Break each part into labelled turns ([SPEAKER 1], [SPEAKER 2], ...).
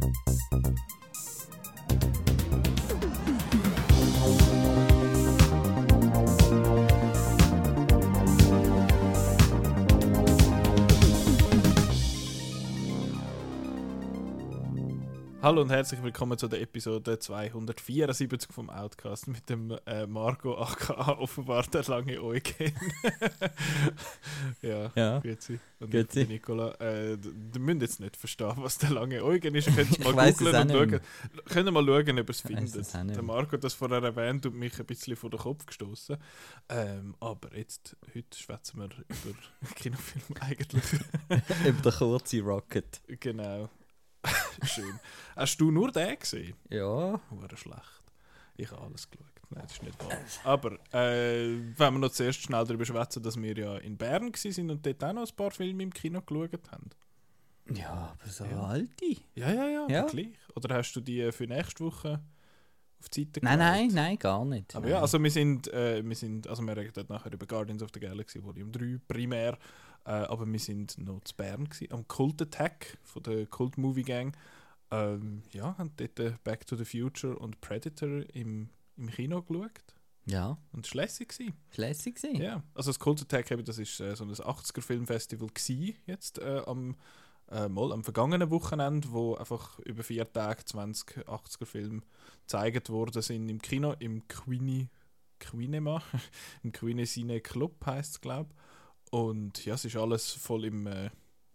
[SPEAKER 1] ピピピ。Hallo und herzlich willkommen zu der Episode 274 vom Outcast mit dem äh, Marco aka offenbar der lange Eugen. ja,
[SPEAKER 2] Ja.
[SPEAKER 1] grüezi. Und
[SPEAKER 2] Grüezi.
[SPEAKER 1] ich Nicola. Äh, müsst jetzt nicht verstehen, was der lange Eugen ist. Ihr könnt mal googeln und schauen. ihr mal schauen, ob es findet. Der. Marco hat das vorher erwähnt und mich ein bisschen vor den Kopf gestoßen. Ähm, aber jetzt, heute schwätzen wir über Kinofilme eigentlich.
[SPEAKER 2] Über den kurzen Rocket.
[SPEAKER 1] genau. Schön. Hast du nur den gesehen?
[SPEAKER 2] Ja.
[SPEAKER 1] Hure schlecht. Ich habe alles geschaut. Nein, das ist nicht wahr. Aber äh, wenn wir noch zuerst schnell darüber schwätzen, dass wir ja in Bern waren und dort auch noch ein paar Filme im Kino geschaut haben.
[SPEAKER 2] Ja, aber so
[SPEAKER 1] Ja.
[SPEAKER 2] alte.
[SPEAKER 1] Ja, ja, ja,
[SPEAKER 2] Ja.
[SPEAKER 1] gleich. Oder hast du die für nächste Woche auf die Seite
[SPEAKER 2] Nein, nein, nein, gar nicht.
[SPEAKER 1] Aber
[SPEAKER 2] nein.
[SPEAKER 1] ja, also wir sind, äh, wir sind, also wir reden dort nachher über Guardians of the Galaxy Volume 3 primär, äh, aber wir sind noch zu Bern gewesen, am Cult Attack von der Cult Movie Gang. Ähm, ja, haben dort äh, Back to the Future und Predator im, im Kino geschaut.
[SPEAKER 2] Ja,
[SPEAKER 1] Und es war lässig.
[SPEAKER 2] lässig.
[SPEAKER 1] Ja, also das Cult Attack, eben, das ist äh, so ein 80er-Filmfestival gsi jetzt äh, am, äh, mal am vergangenen Wochenende, wo einfach über vier Tage 20 80er-Filme gezeigt worden sind im Kino, im Queenie, Quinema, im Queenie Cine Club heisst es, glaube Und ja, es ist alles voll im... Äh,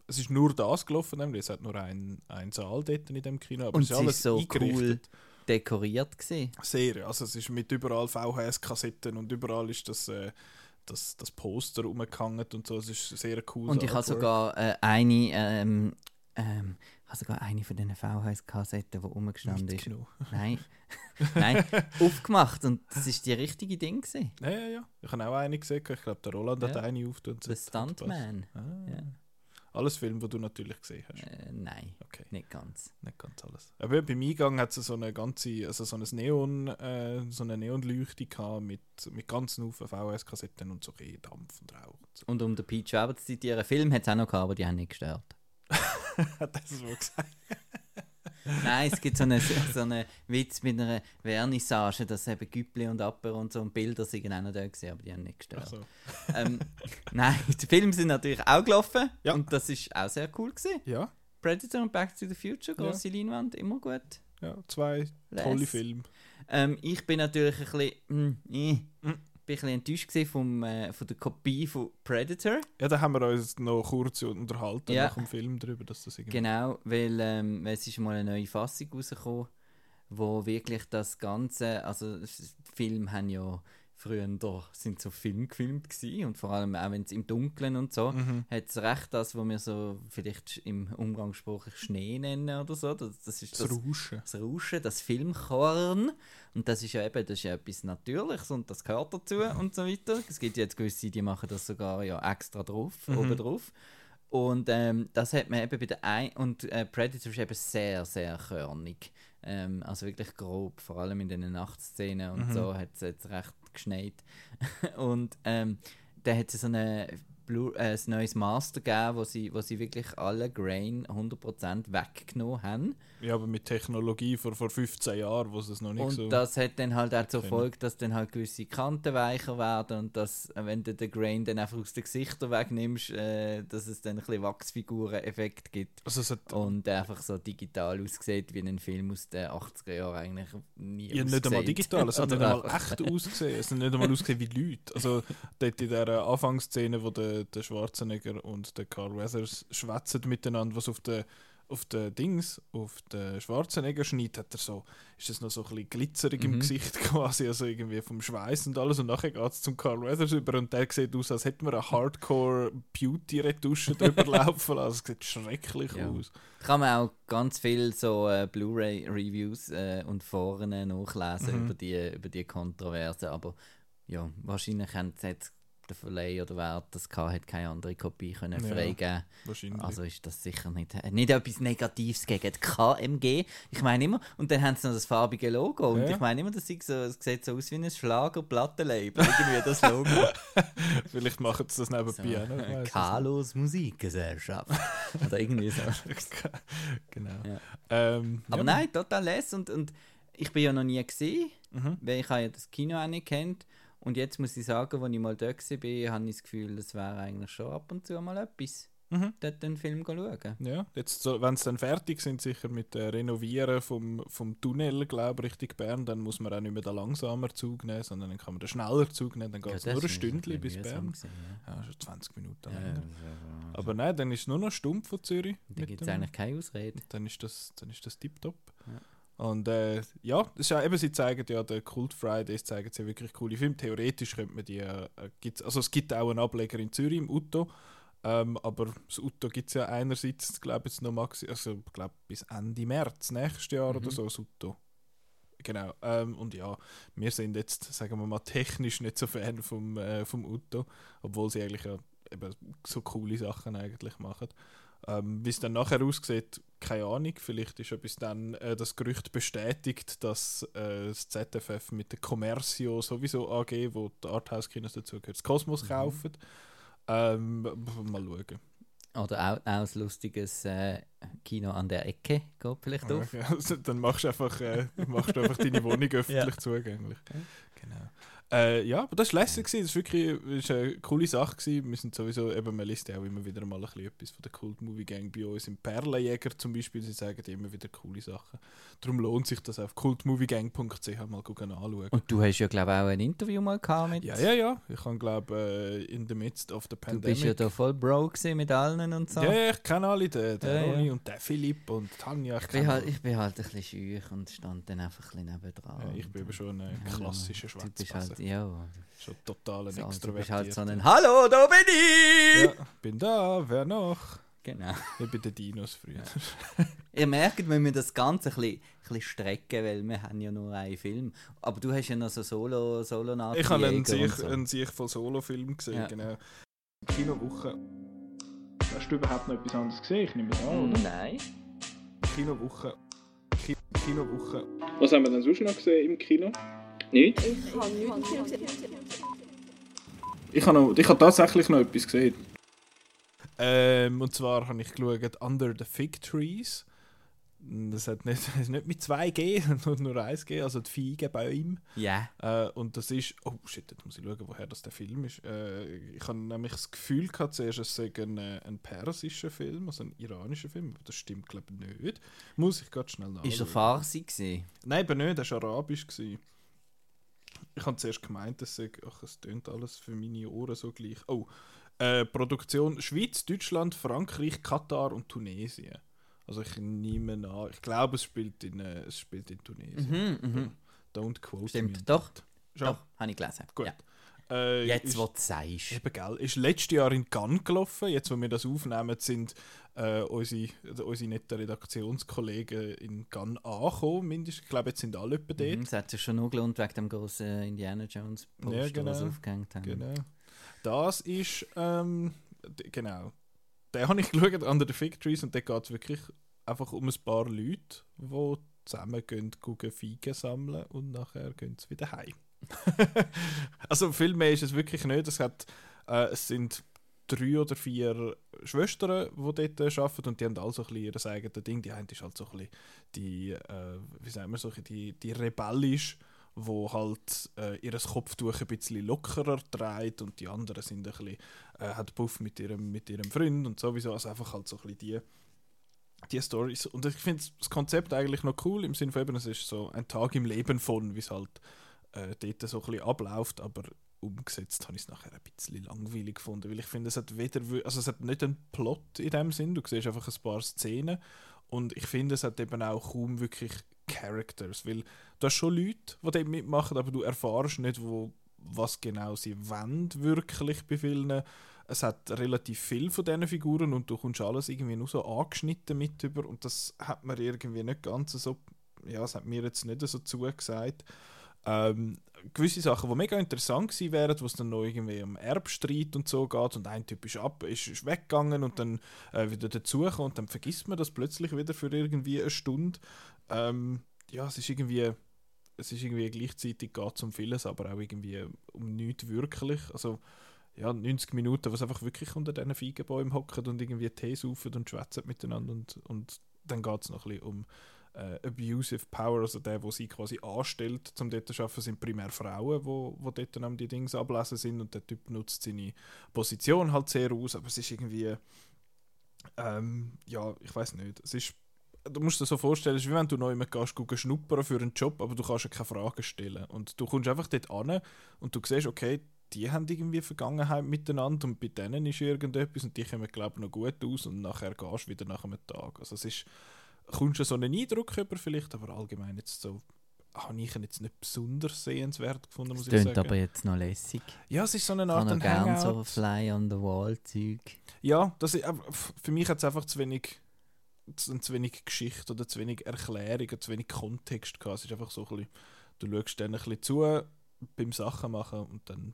[SPEAKER 1] es ist nur das gelaufen, nämlich es hat nur ein, ein Saal dort in dem Kino, aber
[SPEAKER 2] Und
[SPEAKER 1] es ist
[SPEAKER 2] es
[SPEAKER 1] alles
[SPEAKER 2] ist so
[SPEAKER 1] eingerichtet.
[SPEAKER 2] Dekoriert gewesen.
[SPEAKER 1] Sehr, also es ist mit überall VHS-Kassetten und überall ist das, äh, das, das Poster rumgehangen und so, es ist sehr cool.
[SPEAKER 2] Und ich habe sogar äh, eine, ähm, ähm, habe sogar eine von diesen VHS-Kassetten, die rumgestanden ist. Nein, nein, aufgemacht und das ist die richtige Ding gewesen.
[SPEAKER 1] Ja, ja, ja. Ich habe auch eine gesehen, ich glaube der Roland hat
[SPEAKER 2] Ja.
[SPEAKER 1] eine aufgetan.
[SPEAKER 2] The Stuntman.
[SPEAKER 1] Ah.
[SPEAKER 2] Ja.
[SPEAKER 1] Alles Filme, die du natürlich gesehen hast.
[SPEAKER 2] Äh, nein,
[SPEAKER 1] Okay,
[SPEAKER 2] nicht ganz.
[SPEAKER 1] nicht ganz alles. Aber beim Eingang hat es so eine ganze, also so ein Neon, äh, so eine Neonleuchte gehabt mit, mit ganzen Haufen VHS-Kassetten und so bisschen Dampf und Rauch und so.
[SPEAKER 2] Und um den Peach Weber zu zitieren, Film hat es auch noch gehabt, aber die haben nicht gestört.
[SPEAKER 1] hat das so gesagt?
[SPEAKER 2] Nein, es gibt so einen so eine Witz mit einer Vernissage, dass eben Güppli und Apper und so und Bilder sind auch noch da gewesen, aber die haben nicht gestört.
[SPEAKER 1] Also,
[SPEAKER 2] Ähm, nein, die Filme sind natürlich auch gelaufen
[SPEAKER 1] Ja.
[SPEAKER 2] und das ist auch sehr cool gewesen.
[SPEAKER 1] ja,
[SPEAKER 2] Predator und Back to the Future, grosse Leinwand, immer gut.
[SPEAKER 1] ja, zwei
[SPEAKER 2] Les.
[SPEAKER 1] tolle Filme.
[SPEAKER 2] Ähm, ich bin natürlich ein bisschen, mm, äh,
[SPEAKER 1] Mm.
[SPEAKER 2] Bin ein bisschen enttäuscht vom, äh, von der Kopie von Predator.
[SPEAKER 1] Ja, da haben wir uns noch kurz unterhalten
[SPEAKER 2] Ja.
[SPEAKER 1] nach dem Film darüber, dass das irgendwie...
[SPEAKER 2] Genau, weil, ähm, es ist mal eine neue Fassung rausgekommen, wo wirklich das Ganze, also Filme haben ja früher sind so Film gefilmt gewesen und vor allem auch wenn es im Dunkeln und so,
[SPEAKER 1] Mhm.
[SPEAKER 2] hat es recht das, was wir so vielleicht im umgangssprachlich Schnee nennen oder so, das, das ist
[SPEAKER 1] Das
[SPEAKER 2] das,
[SPEAKER 1] Rauschen.
[SPEAKER 2] das Rauschen, das Filmkorn und das ist ja eben, das ist ja etwas Natürliches und das gehört dazu und so weiter. Es gibt jetzt gewisse, die machen das sogar ja extra drauf,
[SPEAKER 1] Mhm.
[SPEAKER 2] oben drauf. Und ähm, das hat man eben bei der ein und äh, Predator ist eben sehr, sehr körnig. Ähm, also wirklich grob, vor allem in den Nachtszenen und
[SPEAKER 1] Mhm.
[SPEAKER 2] so hat es jetzt recht geschneit. und ähm, da hat es so eine Blue, äh, ein neues Master gegeben, wo sie, wo sie wirklich alle Grain 100% weggenommen haben.
[SPEAKER 1] Ja, aber mit Technologie vor, vor 15 Jahren, wo es das noch nicht
[SPEAKER 2] Und
[SPEAKER 1] so...
[SPEAKER 2] das hat dann halt auch zur. Folge, dass dann halt gewisse Kanten weicher werden und dass, wenn du den Grain dann einfach aus den Gesichtern wegnimmst, äh, dass es dann ein bisschen Wachsfiguren-Effekt gibt
[SPEAKER 1] also es hat
[SPEAKER 2] und einfach so digital aussieht, wie ein Film aus den 80er Jahren eigentlich nie
[SPEAKER 1] ja, nicht einmal digital, es hat nicht einmal echt ausgesehen. Es hat nicht einmal ausgesehen wie Leute. Also dort in dieser Anfangsszene, wo der, der Schwarzenegger und der Carl Weathers schwätzen miteinander, was auf der auf den Dings, auf den Schwarzenegger schneidet, hat er so, ist das noch so ein bisschen glitzerig im
[SPEAKER 2] Mhm.
[SPEAKER 1] Gesicht quasi, also irgendwie vom Schweiß und alles und nachher geht es zum Carl Weathers über und der sieht aus, als hätten wir eine Hardcore Beauty Retusche drüber laufen lassen. Es sieht schrecklich
[SPEAKER 2] Ja.
[SPEAKER 1] aus.
[SPEAKER 2] Kann man auch ganz viel so äh, Blu-ray-Reviews äh, und Foren nachlesen
[SPEAKER 1] Mhm.
[SPEAKER 2] über, die, über die Kontroverse, aber ja, wahrscheinlich haben sie jetzt Kartenverleih oder wer das hatte, hat keine andere Kopie können
[SPEAKER 1] Ja.
[SPEAKER 2] freigeben.
[SPEAKER 1] Wahrscheinlich.
[SPEAKER 2] Also ist das sicher nicht, äh, nicht etwas Negatives gegen die KMG. Ich meine immer, und dann haben sie noch das farbige Logo. Und
[SPEAKER 1] Ja.
[SPEAKER 2] ich meine immer, das, sieht so, es sieht so aus wie ein Schlager-Plattenlabel. Irgendwie das Logo.
[SPEAKER 1] Vielleicht machen sie das
[SPEAKER 2] so,
[SPEAKER 1] nebenbei auch noch.
[SPEAKER 2] Carlos Musikgesellschaft. Oder irgendwie so.
[SPEAKER 1] genau.
[SPEAKER 2] Ja.
[SPEAKER 1] Ähm,
[SPEAKER 2] Aber nein, total les. Und, und ich bin ja noch nie gesehen,
[SPEAKER 1] Mhm.
[SPEAKER 2] weil ich habe ja das Kino auch nicht kennt. Und jetzt muss ich sagen, als ich mal dort war, habe ich das Gefühl, es wäre eigentlich schon ab und zu mal etwas,
[SPEAKER 1] Mhm.
[SPEAKER 2] dort den Film schauen.
[SPEAKER 1] Ja, jetzt, wenn sie dann fertig sind, sicher mit dem Renovieren vom, vom Tunnel, glaube ich, Richtung Bern, dann muss man auch nicht mehr den langsamer Zug nehmen, sondern dann kann man den schneller Zug nehmen, dann geht es
[SPEAKER 2] Ja,
[SPEAKER 1] nur
[SPEAKER 2] das
[SPEAKER 1] ein Stündchen bis Bern.
[SPEAKER 2] gewesen, ja.
[SPEAKER 1] Ja, schon 20 Minuten
[SPEAKER 2] Ja,
[SPEAKER 1] länger. Aber nein, dann ist es nur noch stumpf von Zürich.
[SPEAKER 2] da
[SPEAKER 1] mit
[SPEAKER 2] gibt es eigentlich keine Ausrede.
[SPEAKER 1] dann ist das, dann ist das tipptopp.
[SPEAKER 2] Ja.
[SPEAKER 1] Und äh, ja, das ist ja eben, sie zeigen ja, der Cult Fridays zeigen sie ja wirklich coole Filme. Theoretisch könnte man die, äh, gibt's, also es gibt auch einen Ableger in Zürich im Utto, ähm, aber das Utto gibt es ja einerseits, glaube ich, noch maxi, also ich glaube bis Ende März nächstes Jahr
[SPEAKER 2] Mhm.
[SPEAKER 1] oder so, das Utto. Genau, ähm, und ja, wir sind jetzt, sagen wir mal, technisch nicht so Fan vom, äh, vom Utto, obwohl sie eigentlich ja eben so coole Sachen eigentlich machen. Ähm, Wie es dann nachher aussieht, keine Ahnung. Vielleicht ist etwas dann äh, das Gerücht bestätigt, dass äh, das ZFF mit der Commercio sowieso AG, wo die Arthouse-Kinos dazugehört, das Kosmos
[SPEAKER 2] Mhm.
[SPEAKER 1] kaufen. Ähm, mal schauen.
[SPEAKER 2] Oder auch, auch ein lustiges äh, Kino an der Ecke geht vielleicht auf.
[SPEAKER 1] Ja, also dann machst du einfach, äh, machst du einfach deine Wohnung öffentlich
[SPEAKER 2] Ja.
[SPEAKER 1] zugänglich. Genau. Äh, ja, aber das war lässig. gewesen. Das war wirklich das ist eine coole Sache. Gewesen. Wir sind sowieso, eben, man liest ja auch immer wieder mal ein bisschen etwas von der Cult Movie Gang bei uns im Perlenjäger zum Beispiel. Sie sagen immer wieder coole Sachen. Darum lohnt sich das auf cultmoviegang.ch mal gucken anschauen.
[SPEAKER 2] Und du hast ja, glaube ich, auch ein Interview mal gehabt mit.
[SPEAKER 1] Ja, ja, ja. Ich habe, glaube äh, in the midst of the
[SPEAKER 2] Du
[SPEAKER 1] pandemic.
[SPEAKER 2] bist ja da voll gewesen mit allen und so.
[SPEAKER 1] ja, ja, ich kenne alle, den, den
[SPEAKER 2] Ja, ja.
[SPEAKER 1] Ronny und den Philipp und Tanja.
[SPEAKER 2] Ich bin, halt, ich bin halt ein bisschen schüch und stand dann einfach ein bisschen nebendran.
[SPEAKER 1] ja, ich bin eben schon ein
[SPEAKER 2] ja,
[SPEAKER 1] klassischer
[SPEAKER 2] Du
[SPEAKER 1] Schwarzbasser.
[SPEAKER 2] halt, ja,
[SPEAKER 1] Schon total ein
[SPEAKER 2] so, du bist halt so ein Hallo, da bin ich!
[SPEAKER 1] Ja, bin da, wer noch?
[SPEAKER 2] Genau.
[SPEAKER 1] Ich bin der Dinos früher.
[SPEAKER 2] Ihr merkt, wenn wir das Ganze ein bisschen, ein bisschen strecken, weil wir haben ja nur einen Film. Aber du hast ja noch so Solo, solo
[SPEAKER 1] Ich habe einen sich,
[SPEAKER 2] so.
[SPEAKER 1] einen sich von Solofilm gesehen,
[SPEAKER 2] Ja.
[SPEAKER 1] genau. Kinowoche. Hast du überhaupt noch etwas anderes gesehen? Ich nehme es an, oder?
[SPEAKER 2] Nein.
[SPEAKER 1] Kinowoche. Ki Kinowoche. Was haben wir denn sonst noch gesehen im Kino?
[SPEAKER 2] Nicht?
[SPEAKER 3] Ich habe nichts.
[SPEAKER 1] Ich habe, noch, ich habe tatsächlich noch etwas gesehen. Ähm, und zwar habe ich geschaut Under the Fig Trees. Das hat nicht, das ist nicht mit 2G, nur, nur 1G, also die Feigenbäume.
[SPEAKER 2] Ja.
[SPEAKER 1] Äh, und das ist. Oh shit, jetzt muss ich schauen, woher das der Film ist. Äh, ich habe nämlich das Gefühl gehabt, zuerst, es sei ein, ein persischer Film, also ein iranischer Film, aber das stimmt, glaube ich, nicht. Muss ich gerade schnell nachschauen.
[SPEAKER 2] Ist er Farsi gewesen?
[SPEAKER 1] Nein, eben nicht, das war arabisch. Gewesen. Ich habe zuerst gemeint, es sei, ach, es tönt alles für meine Ohren so gleich. Oh, äh, Produktion Schweiz, Deutschland, Frankreich, Katar und Tunesien. Also ich nehme an, ich glaube, es spielt in, äh, es spielt in Tunesien.
[SPEAKER 2] Mhm, mhm.
[SPEAKER 1] Don't quote
[SPEAKER 2] Stimmt,
[SPEAKER 1] me.
[SPEAKER 2] doch.
[SPEAKER 1] Schon?
[SPEAKER 2] Doch, habe ich gelesen.
[SPEAKER 1] Gut.
[SPEAKER 2] Ja.
[SPEAKER 1] Äh,
[SPEAKER 2] Jetzt,
[SPEAKER 1] ist,
[SPEAKER 2] wo du sagst.
[SPEAKER 1] Eben, gell, ist letztes Jahr in Cannes gelaufen. Jetzt, wo wir das aufnehmen, sind äh, unsere, also unsere netten Redaktionskollegen in Cannes angekommen. Mindestens. Ich glaube, jetzt sind alle etwa dort.
[SPEAKER 2] Mhm, es hat sich schon nur gelohnt wegen dem grossen Indiana Jones Poster,
[SPEAKER 1] Ja, genau.
[SPEAKER 2] was sie aufgehängt haben.
[SPEAKER 1] Genau. Das ist, ähm, genau. Den habe ich geschaut, Under the Fig Trees, und da geht es wirklich einfach um ein paar Leute, die zusammen gehen, Feigen sammeln und nachher gehen sie wieder heim. also viel mehr ist es wirklich nicht. Es, hat, äh, es sind drei oder vier Schwestern, die dort arbeiten und die haben alle so ein bisschen ihr eigenes Ding. Die eine ist halt so ein bisschen die, äh, wie sagen wir so, ein bisschen die, die rebellisch, wo halt äh, ihr Kopftuch ein bisschen lockerer trägt und die anderen sind ein bisschen, äh, hat Puff mit ihrem, mit ihrem Freund und sowieso, also einfach halt so ein bisschen die, die Stories. Und ich finde das Konzept eigentlich noch cool, im Sinne von eben, es ist so ein Tag im Leben von, wie es halt äh, dort so ein bisschen abläuft, aber umgesetzt habe ich es nachher ein bisschen langweilig gefunden, weil ich finde, es hat weder, also es hat nicht einen Plot in dem Sinn, du siehst einfach ein paar Szenen und ich finde, es hat eben auch kaum wirklich Characters, weil du hast schon Leute, die dort mitmachen, aber du erfährst nicht, wo, was genau sie wollen, wirklich bei vielen. Es hat relativ viel von diesen Figuren und du kommst alles irgendwie nur so angeschnitten mit über und das hat mir irgendwie nicht ganz so, ja, es hat mir jetzt nicht so zugesagt. Ähm, gewisse Sachen, die mega interessant gewesen wären, wo es dann noch irgendwie um Erbstreit und so geht und ein Typ ist ab, ist, ist weggegangen und dann äh, wieder dazugekommen und dann vergisst man das plötzlich wieder für irgendwie eine Stunde. Ähm, ja, es ist irgendwie es ist irgendwie gleichzeitig geht es um vieles, aber auch irgendwie um nichts wirklich. Also ja, 90 Minuten, was einfach wirklich unter diesen Feigenbäumen hocken und irgendwie Tee saufen und schwätzen miteinander und, und dann geht es noch ein bisschen um äh, Abusive Power, also der, der sie quasi anstellt, zum dort zu arbeiten, sind primär Frauen, wo, wo dort dann die Dinge ablesen sind und der Typ nutzt seine Position halt sehr aus, aber es ist irgendwie ähm, ja, ich weiß nicht, es ist du musst dir so vorstellen, es ist wie wenn du neu gehst, gehst schnuppern für einen Job, aber du kannst ja keine Fragen stellen. Und du kommst einfach dort an und du siehst, okay, die haben irgendwie Vergangenheit miteinander und bei denen ist irgendetwas und die kommen, glaube ich, noch gut aus und nachher gehst du wieder nach einem Tag. Also es ist, kommst du so einen Eindruck über vielleicht, aber allgemein jetzt so habe ich ihn jetzt nicht besonders sehenswert gefunden, muss
[SPEAKER 2] das
[SPEAKER 1] ich sagen.
[SPEAKER 2] aber jetzt noch lässig.
[SPEAKER 1] Ja, es ist so eine Art
[SPEAKER 2] gern
[SPEAKER 1] Hangout.
[SPEAKER 2] so Fly on the Wall Zeug.
[SPEAKER 1] Ja, das ist, für mich hat es einfach zu wenig, zu, zu wenig Geschichte oder zu wenig Erklärung oder zu wenig Kontext gehabt. Es ist einfach so ein bisschen, du schaust dann ein bisschen zu beim Sachen machen und dann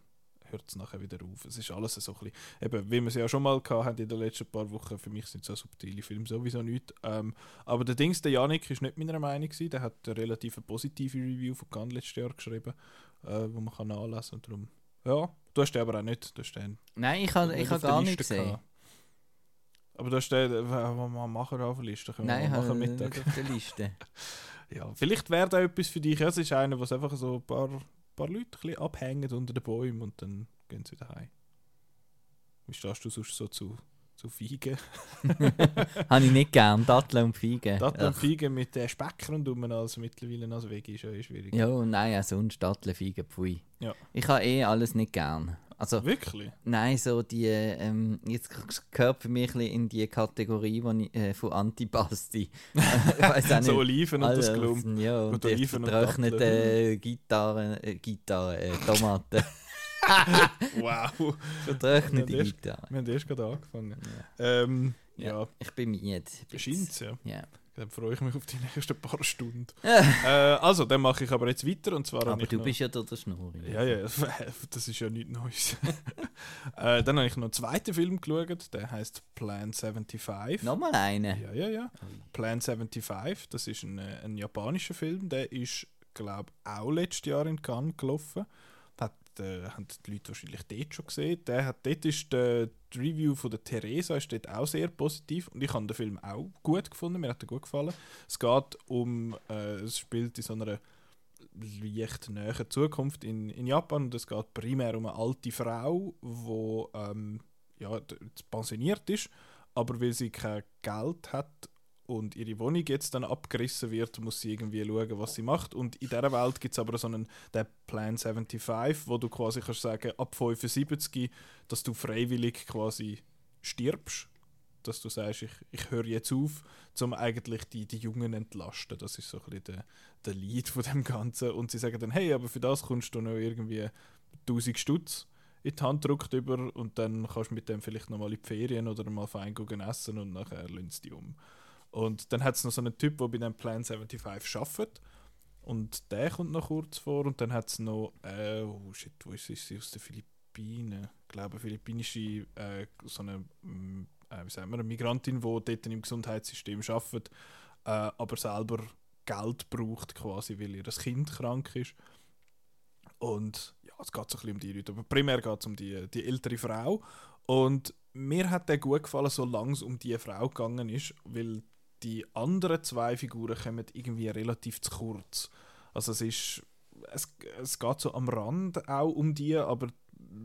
[SPEAKER 1] hört es nachher wieder auf. Es ist alles so ein bisschen, eben, wie wir es ja schon mal haben in den letzten paar Wochen, für mich sind so subtile Filme sowieso nicht. Ähm, aber der Dings, der Janik, ist nicht meiner Meinung gewesen. Der hat eine relativ positive Review von Cannes letztes Jahr geschrieben, äh, wo man kann nachlesen und darum, ja, du hast den aber auch nicht, du hast den
[SPEAKER 2] Nein, ich habe
[SPEAKER 1] nicht
[SPEAKER 2] ich
[SPEAKER 1] der
[SPEAKER 2] gar nicht gesehen.
[SPEAKER 1] gehabt. Aber da steht, äh, was machen wir auf der Liste?
[SPEAKER 2] Nein,
[SPEAKER 1] machen
[SPEAKER 2] nicht
[SPEAKER 1] Mittag.
[SPEAKER 2] auf der Liste.
[SPEAKER 1] Ja, vielleicht wäre da etwas für dich. Ja, es ist einer, was einfach so ein paar, paar Leute ein bisschen abhängen unter den Bäumen und dann gehen sie wieder heim. Wie stehst du sonst so zu, zu Feigen?
[SPEAKER 2] habe ich nicht gern, Datteln und Feigen.
[SPEAKER 1] Das und. Feigen mit den Speck rundum als mittlerweile als Veggie ist ja eh schwierig.
[SPEAKER 2] Ja, nein, sonst Datteln, Feigen, pfui.
[SPEAKER 1] Ja.
[SPEAKER 2] Ich habe eh alles nicht gern. Also,
[SPEAKER 1] Wirklich?
[SPEAKER 2] nein, so die, ähm, jetzt gehört für mich ein bisschen in die Kategorie wo ich, äh, von Antipasti.
[SPEAKER 1] So. Oliven und das Klump.
[SPEAKER 2] Ja, und
[SPEAKER 1] Und Oliven und
[SPEAKER 2] vertrockneten Gitarren, äh, Gitarren, äh, Tomaten.
[SPEAKER 1] Wow.
[SPEAKER 2] vertrocknete Gitarren.
[SPEAKER 1] Wir haben erst gerade angefangen.
[SPEAKER 2] Ja.
[SPEAKER 1] Ähm,
[SPEAKER 2] Ja.
[SPEAKER 1] ja,
[SPEAKER 2] Ich bin müde.
[SPEAKER 1] scheint ja.
[SPEAKER 2] Ja.
[SPEAKER 1] Dann freue ich mich auf die nächsten paar Stunden. Äh, also, dann mache ich aber jetzt weiter und zwar
[SPEAKER 2] Aber du
[SPEAKER 1] noch,
[SPEAKER 2] bist ja da der Schnurri.
[SPEAKER 1] Ja, ja, das ist ja nichts Neues. äh, dann habe ich noch einen zweiten Film geschaut, der heißt Plan 75.
[SPEAKER 2] Nochmal einen.
[SPEAKER 1] Ja, ja, ja. Plan 75, das ist ein, äh, ein japanischer Film, der ist, glaube ich, auch letztes Jahr in Cannes gelaufen. Äh, haben die Leute wahrscheinlich dort schon gesehen. Der hat, dort ist die, die Review von der Theresa ist dort auch sehr positiv und ich habe den Film auch gut gefunden, mir hat er gut gefallen. Es geht um, äh, es spielt in so einer leicht näher Zukunft in, in Japan und es geht primär um eine alte Frau, die ähm, ja, pensioniert ist, aber weil sie kein Geld hat und ihre Wohnung jetzt dann abgerissen wird, muss sie irgendwie schauen, was sie macht. Und in dieser Welt gibt es aber so einen den Plan 75, wo du quasi kannst sagen, ab 75, dass du freiwillig quasi stirbst. Dass du sagst, ich, ich höre jetzt auf, um eigentlich die, die Jungen entlasten. Das ist so ein bisschen der, der Lead von dem Ganzen. Und sie sagen dann, hey, aber für das kommst du noch irgendwie 1000 Stutz in die Hand gedrückt über und dann kannst du mit dem vielleicht noch mal in die Ferien oder mal fein essen und nachher lassen sie die um. Und dann hat es noch so einen Typ, der bei dem Plan 75 arbeitet. Und der kommt noch kurz vor. Und dann hat es noch, äh, oh shit, wo ist sie? Aus den Philippinen? Ich glaube, philippinische, äh, so eine, mm, äh, wie sagen wir, eine Migrantin, die dort im Gesundheitssystem arbeitet, äh, aber selber Geld braucht, quasi, weil ihr Kind krank ist. Und ja, es geht so ein bisschen um die Leute. Aber primär geht es um die, die ältere Frau. Und mir hat der gut gefallen, solange es um die Frau gegangen ist, weil die anderen zwei Figuren kommen irgendwie relativ zu kurz. Also es ist, es, es geht so am Rand auch um die, aber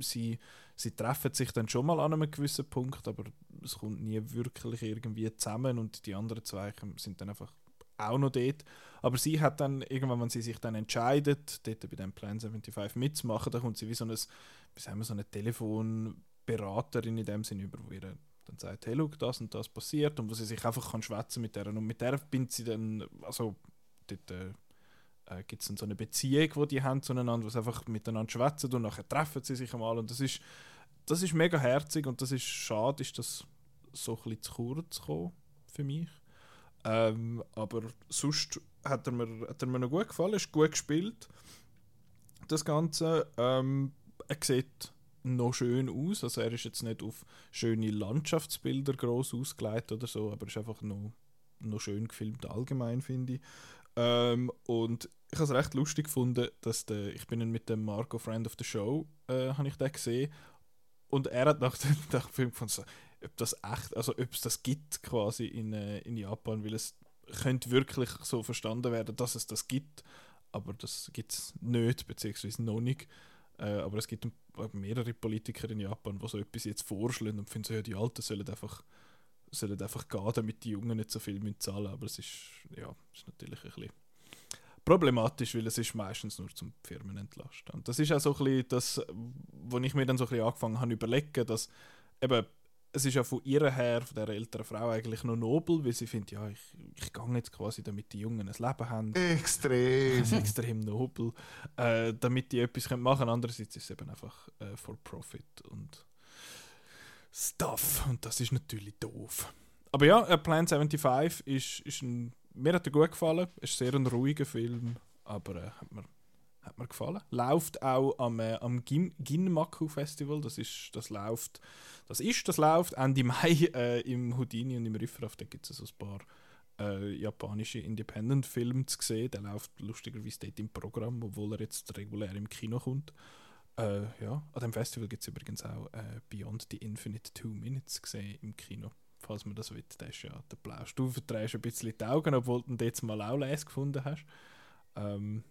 [SPEAKER 1] sie, sie treffen sich dann schon mal an einem gewissen Punkt, aber es kommt nie wirklich irgendwie zusammen und die anderen zwei sind dann einfach auch noch dort. Aber sie hat dann, irgendwann, wenn sie sich dann entscheidet, dort bei dem Plan 75 mitzumachen, dann kommt sie wie so eine, wie sagen wir, so eine Telefonberaterin in dem Sinne über, wo ihr dann sagt, hey, schau, das und das passiert und wo sie sich einfach kann schwätzen mit der und mit der bindet sie dann, also dort äh, äh, gibt es dann so eine Beziehung, die die haben zueinander, wo sie einfach miteinander schwätzen und nachher treffen sie sich einmal und das ist, das ist mega herzig und das ist schade, ist das so ein bisschen zu kurz gekommen für mich. Ähm, aber sonst hat er, mir, hat er mir noch gut gefallen, ist gut gespielt. das Ganze. Ähm, er sieht noch schön aus. Also er ist jetzt nicht auf schöne Landschaftsbilder groß ausgelegt oder so, aber ist einfach noch, noch schön gefilmt allgemein, finde ich. Ähm, und ich habe es recht lustig gefunden, dass der, ich bin mit dem Marco Friend of the Show, äh, habe ich den gesehen und er hat nach dem, nach dem Film gefunden, ob das echt, also ob es das gibt quasi in, äh, in Japan, weil es könnte wirklich so verstanden werden, dass es das gibt, aber das gibt es nicht, beziehungsweise noch nicht. Äh, aber es gibt mehrere Politiker in Japan, die so etwas jetzt vorschlagen und finden, so, ja, die Alten sollen einfach, sollen einfach gehen, damit die Jungen nicht so viel zahlen müssen. Aber es ist, ja, ist natürlich ein bisschen problematisch, weil es ist meistens nur zum Firmen entlasten. Und das ist auch so ein bisschen das, wo ich mir dann so ein bisschen angefangen habe überlegen, dass eben es ist ja von ihr her, von der älteren Frau, eigentlich noch nobel, weil sie findet, ja, ich, ich gehe jetzt quasi, damit die Jungen ein Leben haben.
[SPEAKER 3] Extrem.
[SPEAKER 1] Das ist extrem nobel, äh, damit die etwas machen können. Andererseits ist es eben einfach äh, for profit und Stuff. Und das ist natürlich doof. Aber ja, äh, Plan 75 ist, ist ein, mir hat er gut gefallen. Ist sehr ein ruhiger Film, aber äh, hat mir hat mir gefallen. Läuft auch am, äh, am Gin Ginmaku Festival. Das ist, das läuft, das ist, das läuft Ende Mai äh, im Houdini und im Riffraff. Da gibt es so ein paar äh, japanische Independent-Filme zu sehen. Der läuft lustigerweise dort im Programm, obwohl er jetzt regulär im Kino kommt. Äh, ja, an dem Festival gibt es übrigens auch äh, Beyond the Infinite Two Minutes gesehen im Kino. Falls man das will, der ist ja der Blausch. Du verdrehst ein bisschen die Augen, obwohl du den jetzt mal auch les gefunden hast. Ähm,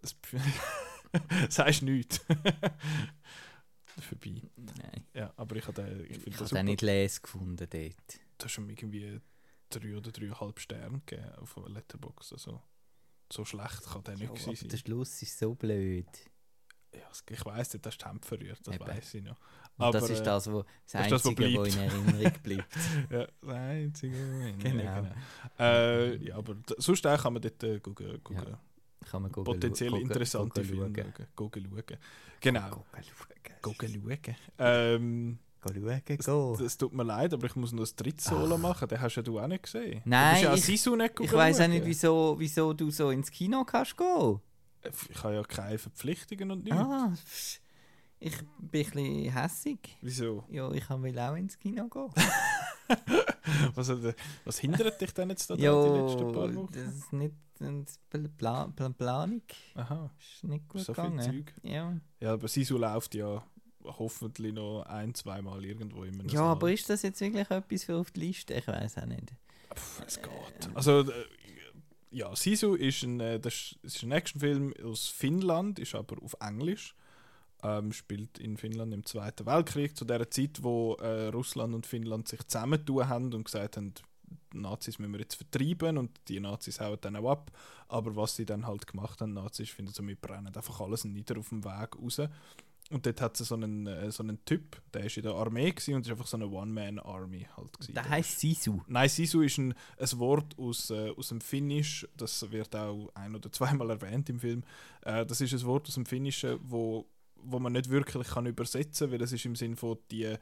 [SPEAKER 1] das sagst nichts. Vorbei.
[SPEAKER 2] Nein.
[SPEAKER 1] Ja, aber ich habe ich
[SPEAKER 2] Ich
[SPEAKER 1] das
[SPEAKER 2] den nicht les gefunden dort.
[SPEAKER 1] Du hast ihm irgendwie drei oder dreieinhalb Sterne gegeben auf Letterboxd. Also, so schlecht kann der nicht gewesen
[SPEAKER 2] der
[SPEAKER 1] sein.
[SPEAKER 2] Schluss ist so blöd.
[SPEAKER 1] Ja, ich weiss nicht, das ist die Hemd verrührt, das
[SPEAKER 2] Eben.
[SPEAKER 1] weiß ich noch. Aber,
[SPEAKER 2] das ist
[SPEAKER 1] äh,
[SPEAKER 2] das, wo, das
[SPEAKER 1] das das,
[SPEAKER 2] Einzige, was
[SPEAKER 1] bleibt.
[SPEAKER 2] in Erinnerung bleibt.
[SPEAKER 1] Ja, das einzige.
[SPEAKER 2] Genau.
[SPEAKER 1] Ja, genau. Äh, ja, aber sonst auch kann man dort äh, gucken, gucken.
[SPEAKER 2] Ja. Kann man
[SPEAKER 1] potenziell
[SPEAKER 2] gucken,
[SPEAKER 1] interessante
[SPEAKER 2] gucken,
[SPEAKER 1] Filme
[SPEAKER 2] schauen.
[SPEAKER 1] schauen. Genau.
[SPEAKER 2] Gucken, schauen.
[SPEAKER 1] Gucken, schauen. Ähm,
[SPEAKER 2] Geh schauen,
[SPEAKER 1] es,
[SPEAKER 2] go.
[SPEAKER 1] es tut mir leid, aber ich muss noch das dritte Solo machen. Den hast ja du auch nicht gesehen.
[SPEAKER 2] Nein,
[SPEAKER 1] ja
[SPEAKER 2] ich-
[SPEAKER 1] nicht
[SPEAKER 2] Ich weiß auch nicht, wieso, wieso du so ins Kino kannst gehen.
[SPEAKER 1] Ich habe ja keine Verpflichtungen und nichts.
[SPEAKER 2] Ah, pff, ich bin ein bisschen hässig.
[SPEAKER 1] Wieso?
[SPEAKER 2] Ja, ich will auch ins Kino gehen.
[SPEAKER 1] Was, was hindert dich denn jetzt da
[SPEAKER 2] ja,
[SPEAKER 1] die letzten paar Wochen?
[SPEAKER 2] das ist nicht eine Pla Pla Planung.
[SPEAKER 1] Aha,
[SPEAKER 2] Ist nicht gut
[SPEAKER 1] so viel
[SPEAKER 2] gegangen.
[SPEAKER 1] Zeug.
[SPEAKER 2] Ja,
[SPEAKER 1] Ja, aber Sisu läuft ja hoffentlich noch ein, zweimal irgendwo in einem
[SPEAKER 2] ja
[SPEAKER 1] Saal.
[SPEAKER 2] aber ist das jetzt wirklich etwas für auf die Liste? Ich weiß auch nicht.
[SPEAKER 1] Pff, es geht. Also, äh, ja, Sisu ist ein, äh, das ist ein Actionfilm aus Finnland, ist aber auf Englisch. Ähm, spielt in Finnland im Zweiten Weltkrieg, zu der Zeit, wo äh, Russland und Finnland sich zusammentun haben und gesagt haben, die Nazis müssen wir jetzt vertreiben und die Nazis hauen dann auch ab. Aber was sie dann halt gemacht haben, Nazis, finden so, wir brennen einfach alles nieder auf dem Weg raus. Und dort hat es so einen, äh, so einen Typ, der ist in der Armee gewesen und ist einfach so eine One-Man-Army halt gewesen.
[SPEAKER 2] Der heisst Sisu.
[SPEAKER 1] Nein, Sisu ist ein, ein Wort aus, äh, aus dem Finnisch, das wird auch ein- oder zweimal erwähnt im Film. Äh, das ist ein Wort aus dem Finnischen, wo, wo man nicht wirklich kann übersetzen kann, weil es ist im Sinn von die,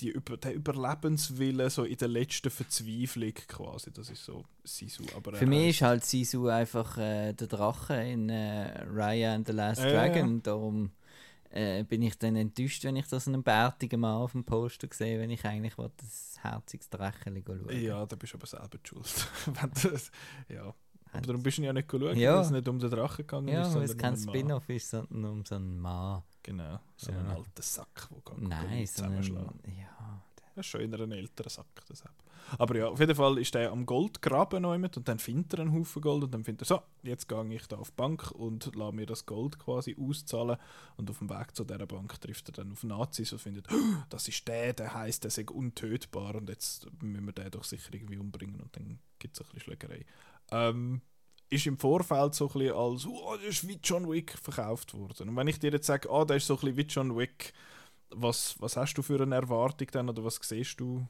[SPEAKER 1] die über, der Überlebenswille so in der letzten Verzweiflung quasi. Das ist so Sisu. Aber
[SPEAKER 2] Für mich ist halt Sisu einfach äh, der Drache in äh, Raya and the Last
[SPEAKER 1] ja.
[SPEAKER 2] Dragon. Darum äh, bin ich dann enttäuscht, wenn ich das einen bärtigen Mann auf dem Poster sehe, wenn ich eigentlich will, das herziges Dracheli schauen
[SPEAKER 1] Ja, da bist du aber selber schuld. Das, ja. Aber darum bist du ja nicht schauen,
[SPEAKER 2] Ja.
[SPEAKER 1] weil es nicht um den Drachen gegangen
[SPEAKER 2] Ja,
[SPEAKER 1] ist,
[SPEAKER 2] weil es kein
[SPEAKER 1] um.
[SPEAKER 2] Spin-off ist, sondern um so einen Mann.
[SPEAKER 1] Genau, so
[SPEAKER 2] Ja.
[SPEAKER 1] einen alten Sack, der
[SPEAKER 2] Nein, so einen, ja,
[SPEAKER 1] ist schon eher ein älterer Sack, deshalb. Aber ja, auf jeden Fall ist der am Gold graben noch jemand und dann findet er einen Haufen Gold und dann findet er so, jetzt gehe ich da auf die Bank und lasse mir das Gold quasi auszahlen und auf dem Weg zu dieser Bank trifft er dann auf Nazis und findet, «Oh, das ist der, der heißt, der sei untötbar und jetzt müssen wir den doch sicher irgendwie umbringen und dann gibt es ein bisschen Schlägerei. Ähm, ist im Vorfeld so ein bisschen als, oh, das ist wie John Wick verkauft worden. Und wenn ich dir jetzt sage, ah, der ist so ein bisschen wie John Wick, was, was hast du für eine Erwartung dann oder was siehst du?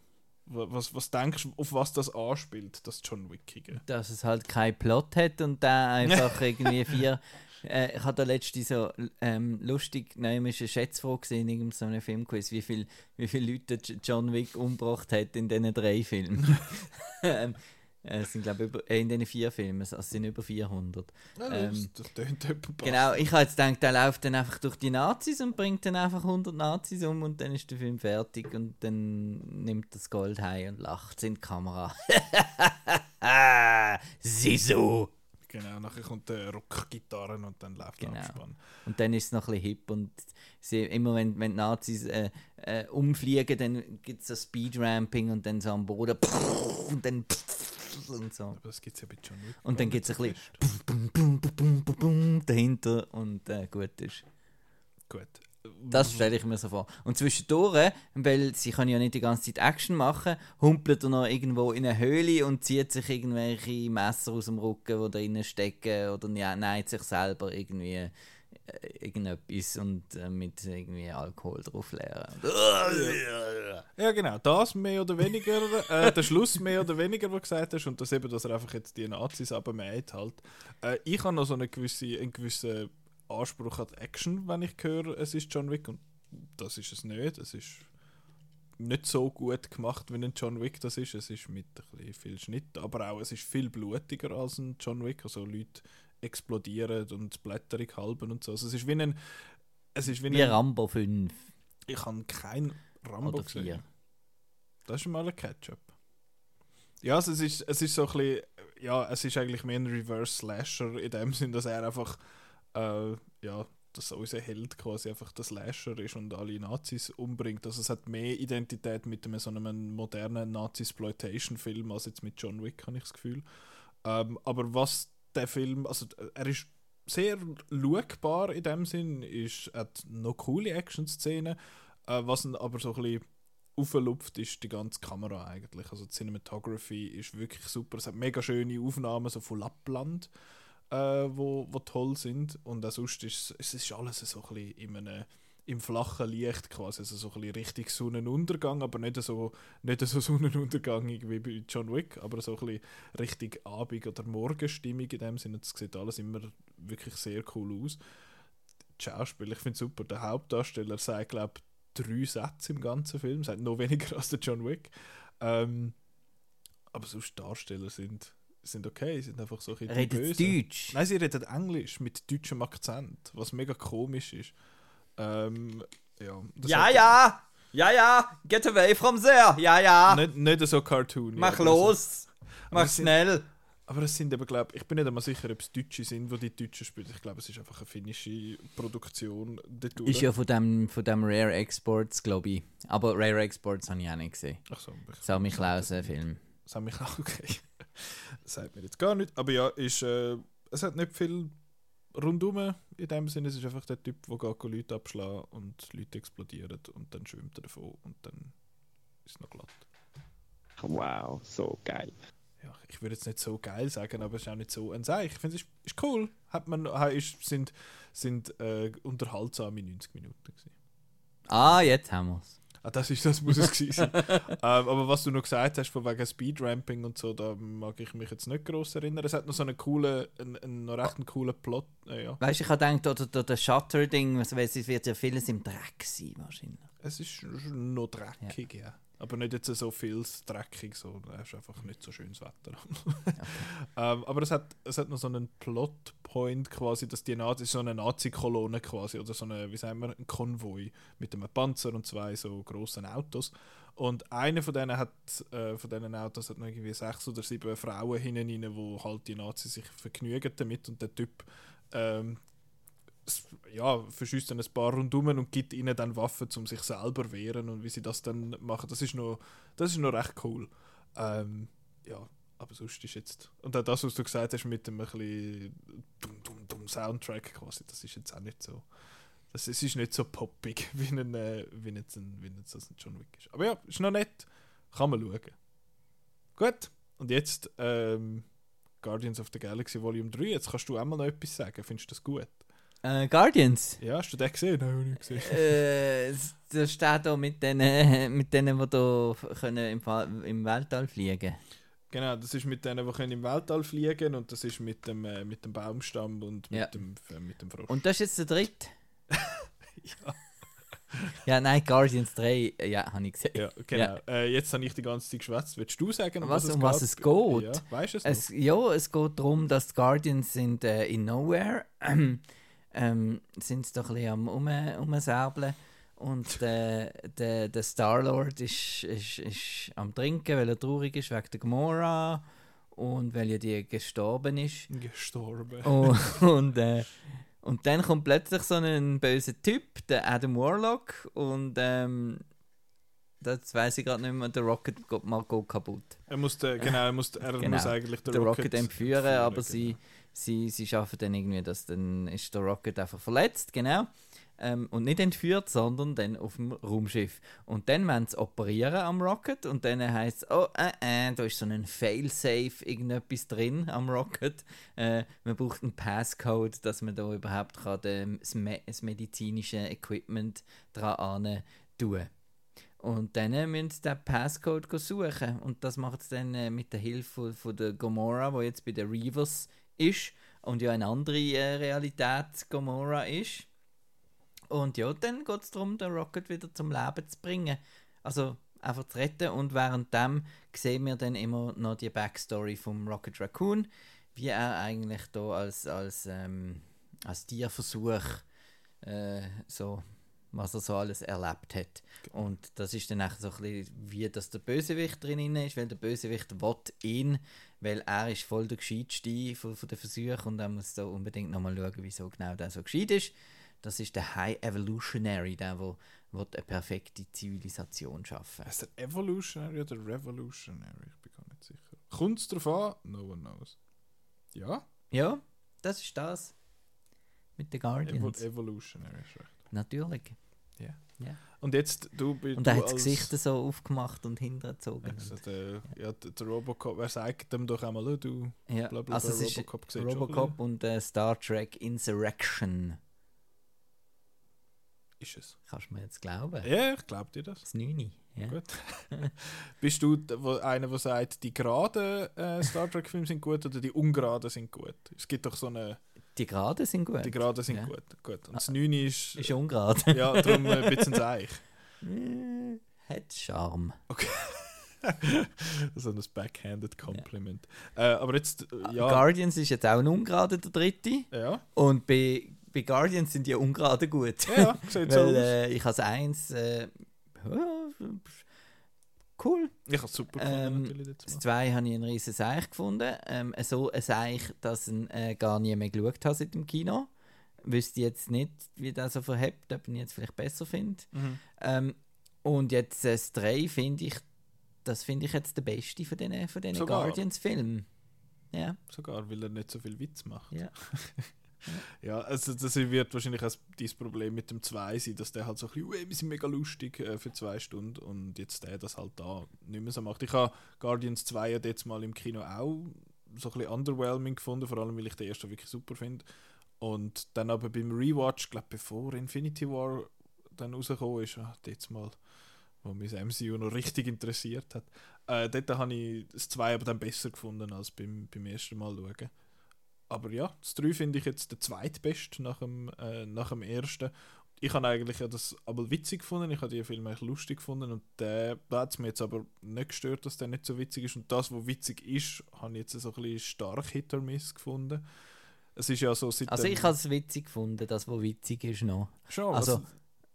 [SPEAKER 1] Wa- Was, was denkst du, auf was das anspielt, das John Wickige?
[SPEAKER 2] dass es halt keinen Plot hat und der einfach irgendwie vier. Äh, ich habe da letztens so ähm, lustig, nein, ist eine Schätzfrage gesehen in irgendeinem so einem Filmquiz, wie viele wie viel Leute John Wick umgebracht hat in diesen drei Filmen. ähm, Äh, Es sind, glaube ich, äh, in diesen vier Filmen, also es sind über 400.
[SPEAKER 1] Ja,
[SPEAKER 2] Ähm,
[SPEAKER 1] das, tönt
[SPEAKER 2] Genau, ich habe jetzt gedacht, der läuft dann einfach durch die Nazis und bringt dann einfach 100 Nazis um und dann ist der Film fertig und dann nimmt das Gold heim und lacht in die Kamera. Sisu!
[SPEAKER 1] Genau, nachher kommt der Rockgitarre und dann läuft der
[SPEAKER 2] Genau.
[SPEAKER 1] Abspann.
[SPEAKER 2] Und dann ist es noch ein bisschen hip und sie, immer wenn, wenn die Nazis äh, äh, umfliegen, dann gibt es so Speedramping und dann so am Boden und dann und so.
[SPEAKER 1] Aber das gibt es ja bei John Wick.
[SPEAKER 2] Und dann gibt es ein bisschen dahinter und äh, gut ist.
[SPEAKER 1] Gut.
[SPEAKER 2] Das stelle ich mir so vor. Und zwischendurch, weil sie können ja nicht die ganze Zeit Action machen, humpelt er noch irgendwo in eine Höhle und zieht sich irgendwelche Messer aus dem Rücken, die da drinnen stecken, oder ja, neigt sich selber irgendwie irgendetwas und äh, mit irgendwie Alkohol drauf leeren.
[SPEAKER 1] Ja, genau. Das mehr oder weniger, äh, der Schluss mehr oder weniger, was du gesagt hast, und das eben, dass er einfach jetzt die Nazis abmäht halt. Äh, ich habe noch so eine gewisse, einen gewissen Anspruch an die Action, wenn ich höre, es ist John Wick, und das ist es nicht. Es ist nicht so gut gemacht, wie ein John Wick das ist. Es ist mit ein bisschen viel Schnitt, aber auch es ist viel blutiger als ein John Wick. Also Leute explodieren und Blätterung halben und so. Also es ist wie ein... Es ist wie
[SPEAKER 2] Wie
[SPEAKER 1] ein
[SPEAKER 2] Rambo 5
[SPEAKER 1] ich habe kein Rambo gesehen.
[SPEAKER 2] 4.
[SPEAKER 1] Das ist mal ein Ketchup. Ja, also es ist, es ist so ein bisschen, ja, es ist eigentlich mehr ein Reverse-Slasher in dem Sinn, dass er einfach, äh, ja, dass unser Held quasi einfach der Slasher ist und alle Nazis umbringt. Also es hat mehr Identität mit einem, so einem modernen Nazi-Exploitation-Film als jetzt mit John Wick, habe ich das Gefühl. Ähm, aber was der Film, also er ist sehr schaubar in dem Sinn, ist, hat noch coole Action-Szenen, äh, was ihn aber so ein bisschen auflupft, ist die ganze Kamera eigentlich. Also die Cinematography ist wirklich super. Es hat mega schöne Aufnahmen so von Lappland, äh, wo, wo toll sind. Und auch sonst ist es ist alles so ein bisschen in einem, im flachen Licht quasi, also so ein bisschen richtig Sonnenuntergang, aber nicht so, nicht so Sonnenuntergang wie bei John Wick, aber so ein bisschen richtig Abend- oder Morgenstimmung in dem Sinne. Das sieht alles immer wirklich sehr cool aus. Die Schauspieler, ich finde es super. Der Hauptdarsteller sagt, glaube ich, drei Sätze im ganzen Film, sagt noch weniger als der John Wick. Ähm, aber sonst Darsteller sind, sind okay, sind einfach so ein bisschen
[SPEAKER 2] Redet. Deutsch?
[SPEAKER 1] Nein, sie reden Englisch mit deutschem Akzent, was mega komisch ist. Ähm, ja, das
[SPEAKER 2] Ja,
[SPEAKER 1] hat-
[SPEAKER 2] ja! Ja, ja! Get away from there! Ja, ja!
[SPEAKER 1] Nicht, nicht so cartoon.
[SPEAKER 2] Mach
[SPEAKER 1] aber
[SPEAKER 2] los!
[SPEAKER 1] Aber
[SPEAKER 2] Mach schnell!
[SPEAKER 1] Aber es sind eben, glaube ich, bin nicht einmal sicher, ob es Deutsche sind, die die Deutschen spielen. Ich glaube, es ist einfach eine finnische Produktion.
[SPEAKER 2] Ist ja von dem, von dem Rare Exports, glaube ich. Aber Rare Exports habe ich auch nicht gesehen.
[SPEAKER 1] Ach so, ich,
[SPEAKER 2] Sammy Klausen-Film.
[SPEAKER 1] Mich auch okay. Das sagt mir jetzt gar nicht. Aber ja, ist, äh, es hat nicht viel rundum in dem Sinne. Es ist einfach der Typ, der geht Leute abschlagen und Leute explodieren und dann schwimmt er davon und dann ist es noch glatt.
[SPEAKER 3] Wow, so geil.
[SPEAKER 1] Ja, ich würde jetzt nicht so geil sagen, aber es ist auch nicht so ein Seich. Ich finde, es ist, ist cool. Hat man, ist, sind sind äh, unterhaltsame 90 Minuten gewesen.
[SPEAKER 2] Ah, jetzt haben wir es.
[SPEAKER 1] Ah, das, ist, das muss es gewesen sein. ähm, aber was du noch gesagt hast, von wegen Speedramping und so, da mag ich mich jetzt nicht groß erinnern. Es hat noch so einen coolen, einen, einen noch recht einen coolen Plot. Äh, ja.
[SPEAKER 2] Weißt du, ich habe gedacht, oder, oder das Shutter-Ding, also, es wird ja vieles im Dreck sein, wahrscheinlich.
[SPEAKER 1] Es ist noch dreckig, ja. Aber nicht jetzt so viel dreckig, so. es ist einfach nicht so schönes Wetter. ähm, aber es hat, es hat noch so einen Plotpoint quasi, dass die Nazi, so eine Nazi-Kolonne quasi, oder so eine, wie sagen wir, ein Konvoi mit einem Panzer und zwei so großen Autos. Und einer von denen hat, äh, von diesen Autos hat noch irgendwie sechs oder sieben Frauen hinten rein, wo halt die Nazis sich vergnügen damit und der Typ ähm, ja, verschießt dann ein paar rundum und gibt ihnen dann Waffen, um sich selber wehren und wie sie das dann machen, das ist noch, das ist noch recht cool. Ähm, ja, aber sonst ist jetzt, und auch das, was du gesagt hast mit dem ein dumm, dumm, dumm Soundtrack quasi, das ist jetzt auch nicht so, das es ist nicht so poppig, wie ein, äh, wie jetzt ein, wie jetzt das ein John Wick ist. Aber ja, ist noch nett, kann man schauen. Gut, und jetzt ähm, Guardians of the Galaxy Volume 3, jetzt kannst du auch noch etwas sagen, findest du das gut?
[SPEAKER 2] Äh, Guardians.
[SPEAKER 1] Ja, hast du den gesehen? Nein, habe ich nicht gesehen.
[SPEAKER 2] äh, das steht da mit denen, mit denen, die da können im, im Weltall fliegen
[SPEAKER 1] Genau, das ist mit denen, die können im Weltall fliegen und das ist mit dem, äh, mit dem Baumstamm und mit,
[SPEAKER 2] Ja.
[SPEAKER 1] dem, äh, mit dem Frosch.
[SPEAKER 2] Und das ist jetzt der dritte.
[SPEAKER 1] ja.
[SPEAKER 2] ja, nein, Guardians 3, äh, ja, habe ich gesehen.
[SPEAKER 1] Ja, genau. Äh, jetzt habe ich die ganze Zeit geschwätzt. Willst du sagen, um
[SPEAKER 2] Was-
[SPEAKER 1] was, es
[SPEAKER 2] um was es geht?
[SPEAKER 1] Ja, weißt du es,
[SPEAKER 2] Es, ja, es geht darum, dass die Guardians sind äh, in Nowhere ähm, sind sie doch ein bisschen am um, umsäbeln und der, der, der Star-Lord ist, ist, ist am Trinken, weil er traurig ist wegen der Gamora und weil ja die gestorben ist.
[SPEAKER 1] Gestorben.
[SPEAKER 2] Und, und, äh, und dann kommt plötzlich so ein böser Typ, der Adam Warlock, und ähm, das weiß ich gerade nicht mehr, der Rocket geht mal kaputt.
[SPEAKER 1] Er muss, den, genau, er muss, er
[SPEAKER 2] Genau.
[SPEAKER 1] muss eigentlich den
[SPEAKER 2] Der
[SPEAKER 1] Rocket,
[SPEAKER 2] Rocket, entführen, aber
[SPEAKER 1] genau.
[SPEAKER 2] sie, sie, sie schaffen dann irgendwie, dass dann ist der Rocket einfach verletzt, genau. Ähm, und nicht entführt, sondern dann auf dem Raumschiff. Und dann wollen sie operieren am Rocket und dann heisst es, oh, äh, äh, da ist so ein Failsafe, irgendetwas drin am Rocket. Äh, man braucht einen Passcode, dass man da überhaupt kann, den- das, me das medizinische Equipment dran tun und dann äh, müssen sie den Passcode suchen. Und das macht sie dann äh, mit der Hilfe von, der Gomorra, wo jetzt bei den Reavers ist und ja eine andere äh, Realität Gomorra ist. Und ja, dann geht es darum, den Rocket wieder zum Leben zu bringen. Also einfach zu retten. Und währenddem sehen wir dann immer noch die Backstory vom Rocket Raccoon, wie er eigentlich da als, als, ähm, als Tierversuch äh, so was er so alles erlebt hat. Und das ist dann auch so ein bisschen, wie das der Bösewicht drin ist, weil der Bösewicht will ihn, weil er ist voll der Gescheitste von, von den Versuchen und er muss da unbedingt nochmal schauen, wieso genau der so gescheit ist. Das ist der High Evolutionary, der wo, wo eine perfekte Zivilisation schaffen.
[SPEAKER 1] Heißt der Evolutionary oder Revolutionary? Ich bin gar nicht sicher. Kommt es darauf an? No one knows. Ja?
[SPEAKER 2] Ja, das ist das. Mit den
[SPEAKER 1] Evo
[SPEAKER 2] Guardians.
[SPEAKER 1] Evolutionary ist recht.
[SPEAKER 2] Natürlich.
[SPEAKER 1] Ja.
[SPEAKER 2] Ja.
[SPEAKER 1] Und jetzt, du bist
[SPEAKER 2] Und er hat das Gesicht so aufgemacht und hintergezogen.
[SPEAKER 1] Also der, ja, der, der Robocop, wer sagt dem doch einmal, du
[SPEAKER 2] Ja,
[SPEAKER 1] bla bla
[SPEAKER 2] also
[SPEAKER 1] bla,
[SPEAKER 2] es ist
[SPEAKER 1] Robocop schon
[SPEAKER 2] Robocop und äh, Star Trek Insurrection.
[SPEAKER 1] Ist es?
[SPEAKER 2] Kannst du mir jetzt glauben?
[SPEAKER 1] Ja, ich glaube dir das.
[SPEAKER 2] Das 9. Ja.
[SPEAKER 1] Gut. Bist du einer, der sagt, die geraden äh, Star Trek-Filme sind gut oder die ungeraden sind gut? Es gibt doch so eine,
[SPEAKER 2] Die Geraden sind gut.
[SPEAKER 1] die geraden sind
[SPEAKER 2] Ja.
[SPEAKER 1] gut. gut. Und das
[SPEAKER 2] Ah.
[SPEAKER 1] 9 ist,
[SPEAKER 2] Ist ungerade.
[SPEAKER 1] ja, darum äh, ein bisschen Seich.
[SPEAKER 2] Äh, Hat Charme.
[SPEAKER 1] so ein backhanded Compliment. Äh, aber jetzt, äh, ja,
[SPEAKER 2] Guardians ist jetzt auch ein ungerader, der dritte.
[SPEAKER 1] ja,
[SPEAKER 2] Und bei, bei Guardians sind die ungeraden gut.
[SPEAKER 1] ja, ja, sieht so aus.
[SPEAKER 2] äh, ich als eins. Äh, ja, cool.
[SPEAKER 1] ich habe super gefunden,
[SPEAKER 2] ähm.
[SPEAKER 1] Jetzt
[SPEAKER 2] Das. 2 habe ich einen riesen Seich gefunden. Ähm, so ein Seich, dass ich äh, gar nie mehr geschaut habe seit dem Kino. Wüsste jetzt nicht, wie das so verhebt, ob ich ihn jetzt vielleicht besser finde.
[SPEAKER 1] Mhm.
[SPEAKER 2] Ähm, und jetzt äh, das 3 finde ich, das finde ich jetzt der beste von diesen von den? Guardians-Filmen. Ja,
[SPEAKER 1] Sogar, weil er nicht so viel Witz macht.
[SPEAKER 2] ja.
[SPEAKER 1] Ja, also das wird wahrscheinlich auch dein Problem mit dem 2 sein, dass der halt so ein bisschen, «Ui, wir sind mega lustig äh, für zwei Stunden und jetzt der das halt da nicht mehr so macht. Ich habe Guardians 2 ja jetzt mal im Kino auch so ein bisschen underwhelming gefunden, vor allem weil ich den ersten wirklich super finde. Und dann aber beim Rewatch, glaube bevor Infinity War dann rausgekommen ist, ah, jetzt mal, wo mich das MCU noch richtig interessiert hat, äh, dort habe ich das 2 aber dann besser gefunden als beim, beim ersten Mal schauen. Aber ja, das 3 finde ich jetzt der zweitbeste nach dem, äh, nach dem ersten. Ich habe eigentlich ja das aber witzig gefunden, ich habe die Filme eigentlich lustig gefunden und der, da hat es mir jetzt aber nicht gestört, dass der nicht so witzig ist. Und das, was witzig ist, habe ich jetzt so ein bisschen stark Hit or Miss gefunden. Es ist ja so seit
[SPEAKER 2] Also ich habe es witzig gefunden, das, was witzig ist noch.
[SPEAKER 1] schon,
[SPEAKER 2] also-
[SPEAKER 1] also,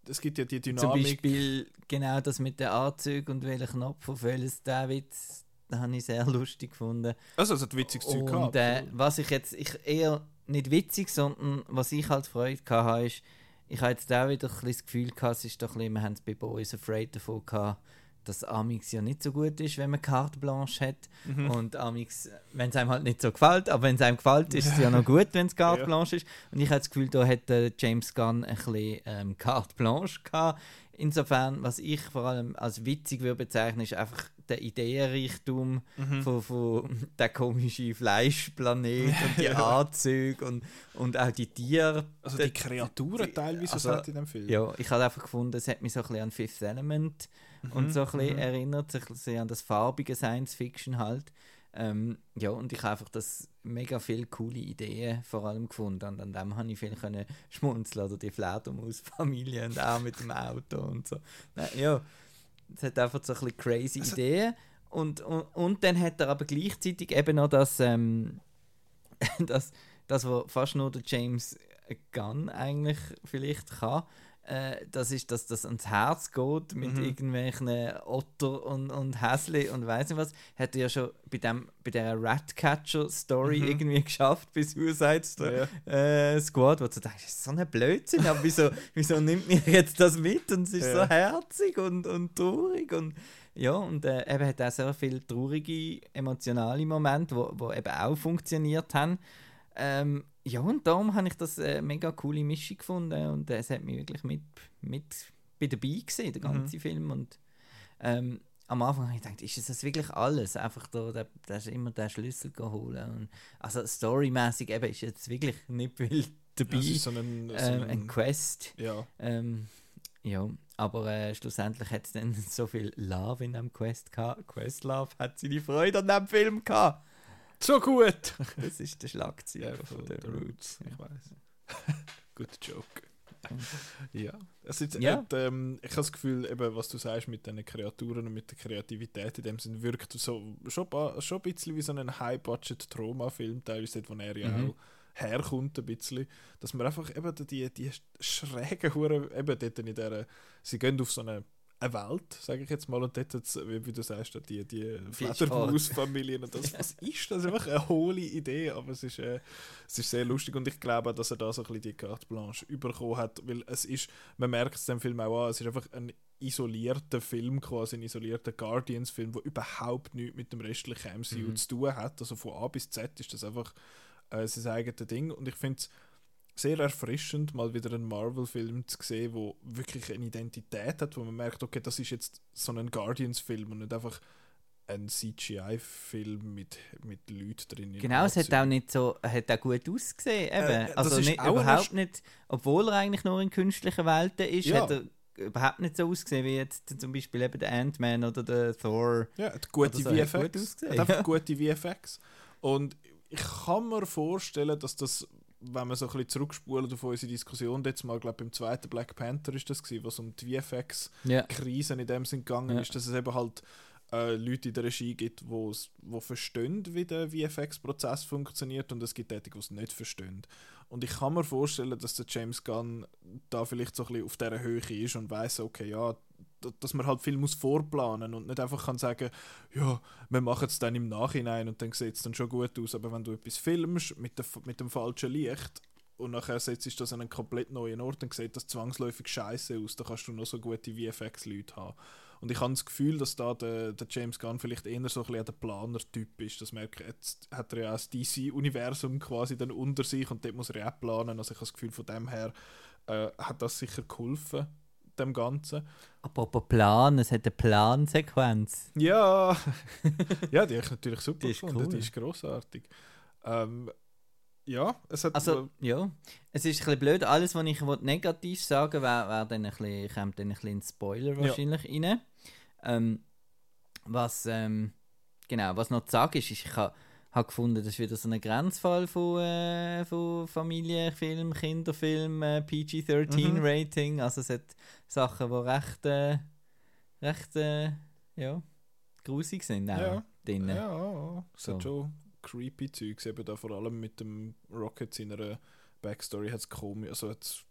[SPEAKER 1] es gibt ja die
[SPEAKER 2] Zum
[SPEAKER 1] Dynamik.
[SPEAKER 2] Beispiel genau das mit den Anzügen und welchen Knopf auf welches der Witz, das habe ich sehr lustig gefunden.
[SPEAKER 1] Also es hat witziges Zeug
[SPEAKER 2] Und
[SPEAKER 1] gehabt.
[SPEAKER 2] äh, was ich jetzt ich eher nicht witzig, sondern was ich halt Freude hatte, ist, ich habe jetzt auch wieder ein bisschen das Gefühl gehabt, es ist doch ein bisschen, wir haben es bei Boys Afraid davon gehabt, dass Amix ja nicht so gut ist, wenn man Carte Blanche hat.
[SPEAKER 1] Mhm.
[SPEAKER 2] Und Amix, wenn es einem halt nicht so gefällt, aber wenn es einem gefällt, ist es ja noch gut, wenn es Carte
[SPEAKER 1] Ja.
[SPEAKER 2] Blanche ist. Und ich habe das Gefühl, da hat äh, James Gunn ein bisschen ähm, Carte Blanche gehabt. Insofern, was ich vor allem als witzig würde bezeichnen, ist einfach der Ideenreichtum
[SPEAKER 1] Mhm.
[SPEAKER 2] von, von der komische Fleischplanet und die. Anzüge und, und auch die Tiere.
[SPEAKER 1] also
[SPEAKER 2] die-
[SPEAKER 1] Kreaturen
[SPEAKER 2] die-
[SPEAKER 1] teilweise,
[SPEAKER 2] also,
[SPEAKER 1] hat in dem Film.
[SPEAKER 2] Ja, ich habe einfach gefunden, es hat mich so ein bisschen an Fifth Element und so ein bisschen
[SPEAKER 1] mhm.
[SPEAKER 2] erinnert, sich an das farbige Science Fiction halt. Ähm, ja, und ich habe einfach das mega viele coole Ideen vor allem gefunden. Und an dem habe ich viel können schmunzeln oder die Fledermaus-Familie und auch mit dem Auto und so. Nein, ja, es hat einfach so ein bisschen crazy
[SPEAKER 1] Also-
[SPEAKER 2] Ideen. Und, und, und dann hat er aber gleichzeitig eben noch das, ähm, das, das, was fast nur der James Gunn eigentlich vielleicht kann, äh, das ist, dass das ans Herz geht mit
[SPEAKER 1] Mhm.
[SPEAKER 2] irgendwelchen Otter und, und Häsli und weiß nicht was. Hat er ja schon bei, dem, bei dieser Ratcatcher-Story
[SPEAKER 1] Mhm.
[SPEAKER 2] irgendwie geschafft bei Suicide
[SPEAKER 1] Ja.
[SPEAKER 2] äh, Squad, wo du denkst, das ist so ein Blödsinn, aber wieso, wieso nimmt mir jetzt das mit und es ist
[SPEAKER 1] Ja.
[SPEAKER 2] so herzig und, und traurig und ja, und äh, eben hat auch sehr viele traurige, emotionale Momente, wo, wo eben auch funktioniert haben. Ähm, ja, und darum habe ich das äh, mega coole Mischung gefunden und äh, es hat mich wirklich mit, mit bei dabei gesehen, der ganze Film. Und ähm, am Anfang habe ich gedacht, ist das wirklich alles? Einfach da, da, da ist immer der Schlüssel geholt. Und, also storymäßig eben ist jetzt wirklich nicht viel dabei.
[SPEAKER 1] Ist so ein, so
[SPEAKER 2] ähm,
[SPEAKER 1] ein
[SPEAKER 2] Quest.
[SPEAKER 1] ja.
[SPEAKER 2] Ähm, ja, aber äh, schlussendlich hat es dann so viel Love in dem Quest gehabt. Quest Love hat seine Freude an dem Film gehabt.
[SPEAKER 1] So gut!
[SPEAKER 2] Das ist der Schlagzeiger
[SPEAKER 1] Ja,
[SPEAKER 2] von der Roots.
[SPEAKER 1] Ich weiß. Guter Joke. ja. Es ist,
[SPEAKER 2] Ja.
[SPEAKER 1] Hat, ähm, ich habe das Gefühl, eben, was du sagst mit den Kreaturen und mit der Kreativität, in dem Sinn wirkt so schon, schon ein bisschen wie so ein High-Budget-Trauma-Film, teilweise dort, wo er ja
[SPEAKER 2] Mhm.
[SPEAKER 1] auch herkommt, ein bisschen. Dass man einfach eben die, die schrägen Huren, eben dort in der, sie gehen auf so eine eine Welt, sage ich jetzt mal, und dort, hat's, wie, wie du sagst, die, die. Fledermaus-Familien und das, was ist das? Einfach eine hohle Idee, aber es ist, äh, es ist sehr lustig und ich glaube dass er da so ein bisschen die Carte Blanche bekommen hat, weil es ist, man merkt es dem Film auch an, es ist einfach ein isolierter Film, quasi ein isolierter Guardians-Film, der überhaupt nichts mit dem restlichen MCU
[SPEAKER 2] Mhm.
[SPEAKER 1] zu tun hat, also von A bis Z ist das einfach äh, sein eigenes Ding und ich finde es sehr erfrischend, mal wieder einen Marvel-Film zu sehen, wo wirklich eine Identität hat, wo man merkt, okay, das ist jetzt so ein Guardians-Film und nicht einfach ein CGI-Film mit, mit Leuten drin. in
[SPEAKER 2] Genau, es hat auch nicht so, hat auch gut ausgesehen. Eben.
[SPEAKER 1] Äh,
[SPEAKER 2] also nicht, überhaupt nicht, obwohl er eigentlich nur in künstlichen Welten ist,
[SPEAKER 1] Ja.
[SPEAKER 2] hat er überhaupt nicht so ausgesehen wie jetzt zum Beispiel eben der Ant-Man oder der Thor.
[SPEAKER 1] Ja, hat gute
[SPEAKER 2] so, hat
[SPEAKER 1] VFX.
[SPEAKER 2] gut ausgesehen,
[SPEAKER 1] hat einfach
[SPEAKER 2] ja.
[SPEAKER 1] gute VFX. Und ich kann mir vorstellen, dass das, wenn man so ein bisschen zurückspult auf unsere Diskussion, jetzt mal, glaube beim zweiten Black Panther ist das gewesen, was um die VFX-Krisen
[SPEAKER 2] Ja.
[SPEAKER 1] in dem Sinn gegangen
[SPEAKER 2] Ja.
[SPEAKER 1] ist, dass es eben halt äh, Leute in der Regie gibt, wo's- wo verstehen, wie der VFX-Prozess funktioniert und es gibt Leute, die es nicht verstehen. Und ich kann mir vorstellen, dass der James Gunn da vielleicht so ein bisschen auf dieser Höhe ist und weiß, okay, ja, dass man halt viel muss vorplanen und nicht einfach kann sagen, ja, wir machen es dann im Nachhinein und dann sieht es dann schon gut aus. Aber wenn du etwas filmst mit, der, mit dem falschen Licht und nachher setzt das an einen komplett neuen Ort, dann sieht das zwangsläufig scheiße aus. Da kannst du noch so gute VFX-Leute haben. Und ich habe das Gefühl, dass da der, der James Gunn vielleicht eher so ein bisschen der Planer-Typ ist. Das merke ich, jetzt hat er ja auch das DC-Universum quasi dann unter sich und dort muss er auch planen. Also ich habe das Gefühl, von dem her äh, hat das sicher geholfen, dem Ganzen.
[SPEAKER 2] Apropos Plan, es hat eine Plansequenz.
[SPEAKER 1] Ja, ja, die habe ich natürlich super
[SPEAKER 2] Die ist
[SPEAKER 1] gefunden.
[SPEAKER 2] cool.
[SPEAKER 1] Die ist grossartig. Ähm, ja, es hat
[SPEAKER 2] Also, ja, es ist ein bisschen blöd. Alles, was ich negativ sagen wäre wär dann ein bisschen, kommt dann ein bisschen in Spoiler wahrscheinlich rein. Ähm, was, ähm, genau, was noch zu sagen ist, ist ich habe hab gefunden, das ist wieder so ein Grenzfall von, äh, von Familienfilm, Kinderfilm, äh, PG-13-Rating. Also es hat Sachen, die recht, äh, recht äh, ja, grusig sind auch
[SPEAKER 1] Ja.
[SPEAKER 2] drin.
[SPEAKER 1] Ja, es
[SPEAKER 2] So.
[SPEAKER 1] hat schon creepy Zeugs, eben da vor allem mit dem Rocket seiner Backstory hat es komisch, also hat's